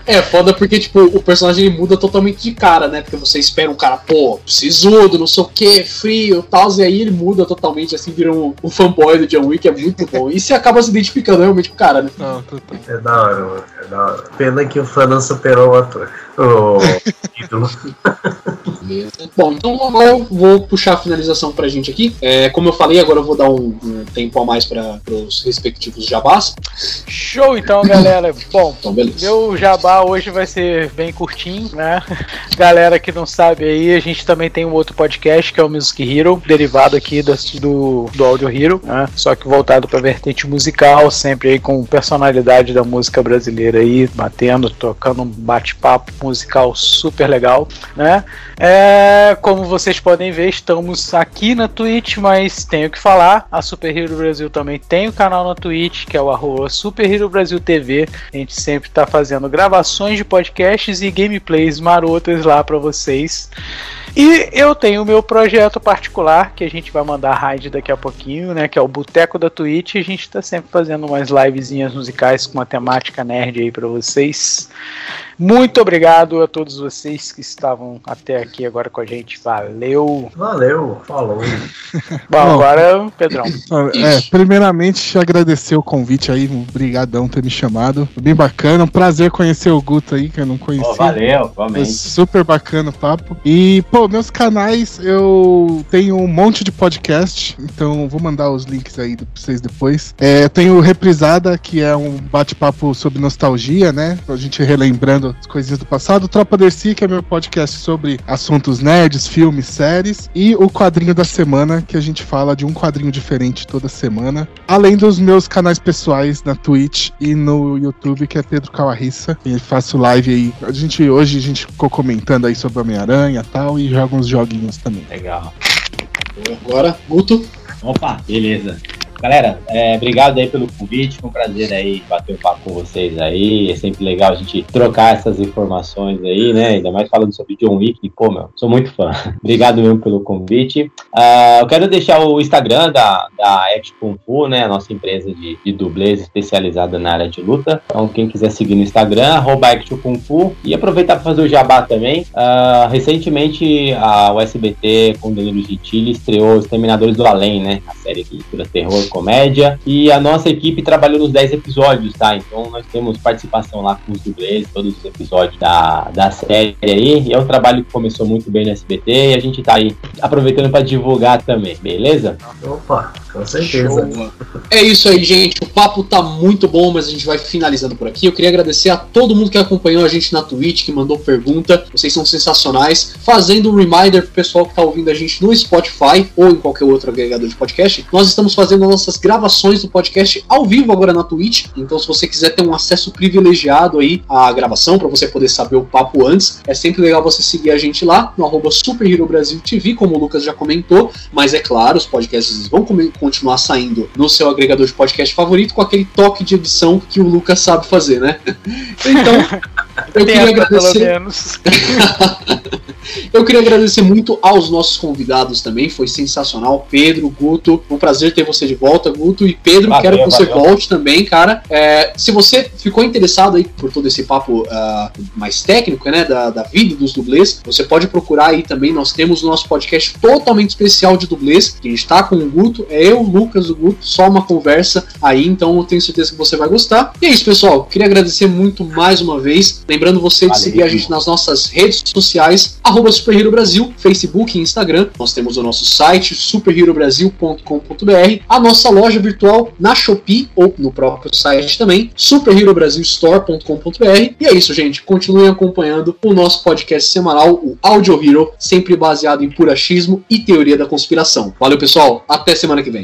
S1: É foda porque, tipo, o personagem ele muda totalmente de cara, né? Porque você espera um cara, pô, sisudo, não sei o que, frio e tal, e aí ele muda totalmente, assim, vira um, um fanboy do John Wick, é muito bom. E você acaba se identificando realmente com o cara, né?
S4: Não, total.
S3: É da hora, mano. É da hora. Pena que o fã não superou o ator. O ídolo.
S1: Bom, então agora eu vou puxar a finalização pra gente aqui. É, como eu falei, agora eu vou dar um, um tempo a mais para os respectivos jabás.
S2: Show então, galera. Bom,
S1: Então, beleza.
S2: meu jabá hoje vai ser bem curtinho, né? Galera que não sabe aí, a gente também tem um outro podcast que é o Music Hero, derivado aqui do, do, do Audio Hero, né? Só que voltado pra vertente musical, sempre aí com personalidade da música brasileira aí, batendo, tocando um bate-papo musical super legal, né? É, como vocês podem ver, estamos aqui na Twitch, mas tenho que falar, a Super Hero Brasil também tem o canal na Twitch, que é o arroba Super Hero Brasil TV. A gente sempre está fazendo gravações de podcasts e gameplays marotas lá para vocês. E eu tenho o meu projeto particular, que a gente vai mandar raid daqui a pouquinho, né? Que é o Boteco da Twitch. E a gente tá sempre fazendo umas livezinhas musicais com uma temática nerd aí para vocês. Muito obrigado a todos vocês que estavam até aqui agora com a gente. Valeu!
S3: Valeu, falou.
S2: Bom,
S4: Bom.
S2: agora, Pedrão.
S4: É, primeiramente, agradecer o convite aí, um brigadão ter me chamado. Bem bacana, um prazer conhecer o Guto aí, que eu não conhecia.
S5: Pô, valeu,
S4: Foi
S5: realmente.
S4: super bacana o papo. E, pô, meus canais, eu tenho um monte de podcast, então vou mandar os links aí pra vocês depois. É, tenho Reprisada, que é um bate-papo sobre nostalgia, né? Pra gente relembrando as coisinhas do passado. Tropa Dercy, que é meu podcast sobre assuntos nerds, filmes, séries. E o Quadrinho da Semana, que a gente fala de um quadrinho diferente toda semana. Além dos meus canais pessoais na Twitch e no YouTube, que é Pedro Calarissa. E faço live aí. A gente, hoje a gente ficou comentando aí sobre Homem-Aranha e tal, e joga uns joguinhos também.
S5: Legal.
S1: Agora, Guto.
S5: Opa, beleza. Galera, é, obrigado aí pelo convite. Foi um prazer aí bater um papo com vocês aí. É sempre legal a gente trocar essas informações aí, né? Ainda mais falando sobre John Wick. Pô, meu, sou muito fã. obrigado mesmo pelo convite. Uh, eu quero deixar o Instagram da, da Kung Fu, né? A nossa empresa de, de dublês especializada na área de luta. Então, quem quiser seguir no Instagram, arroba Kung Fu. E aproveitar para fazer o jabá também. Uh, recentemente, a USBT com Danilo Gentili estreou Os Terminadores do Além, né? A série mistura terror comédia. E a nossa equipe trabalhou nos 10 episódios, tá? Então nós temos participação lá com os dublês, todos os episódios da, da série aí. E é um trabalho que começou muito bem no SBT e a gente tá aí aproveitando para divulgar também, beleza?
S3: Opa, com certeza.
S1: Show. É isso aí, gente. O papo tá muito bom, mas a gente vai finalizando por aqui. Eu queria agradecer a todo mundo que acompanhou a gente na Twitch, que mandou pergunta. Vocês são sensacionais. Fazendo um reminder pro pessoal que tá ouvindo a gente no Spotify ou em qualquer outro agregador de podcast, nós estamos fazendo nossas gravações do podcast ao vivo agora na Twitch. Então, se você quiser ter um acesso privilegiado aí à gravação, para você poder saber o papo antes, é sempre legal você seguir a gente lá no arroba Super Hero Brasil TV, como o Lucas já comentou. Mas é claro, os podcasts vão continuar saindo no seu agregador de podcast favorito com aquele toque de edição que o Lucas sabe fazer, né? Então, eu queria agradecer. Eu queria agradecer muito aos nossos convidados também, foi sensacional. Pedro, Guto, um prazer ter você de volta, Guto. E Pedro, valeu, quero que você valeu. volte também, cara. É, se você ficou interessado aí por todo esse papo uh, mais técnico, né, da, da vida dos dublês, você pode procurar aí também. Nós temos o nosso podcast totalmente especial de dublês, que a gente tá com o Guto, é eu, o Lucas, o Guto, só uma conversa aí, então eu tenho certeza que você vai gostar. E é isso, pessoal. Queria agradecer muito mais uma vez. Lembrando você de valeu. seguir a gente nas nossas redes sociais, arroba Super Hero Brasil, Facebook e Instagram. Nós temos o nosso site superherobrasil.com.br, a nossa loja virtual na Shopee ou no próprio site também, superherobrasilstore.com.br. E é isso, gente. Continuem acompanhando o nosso podcast semanal, o Audio Hero, sempre baseado em purachismo e teoria da conspiração. Valeu, pessoal. Até semana que vem.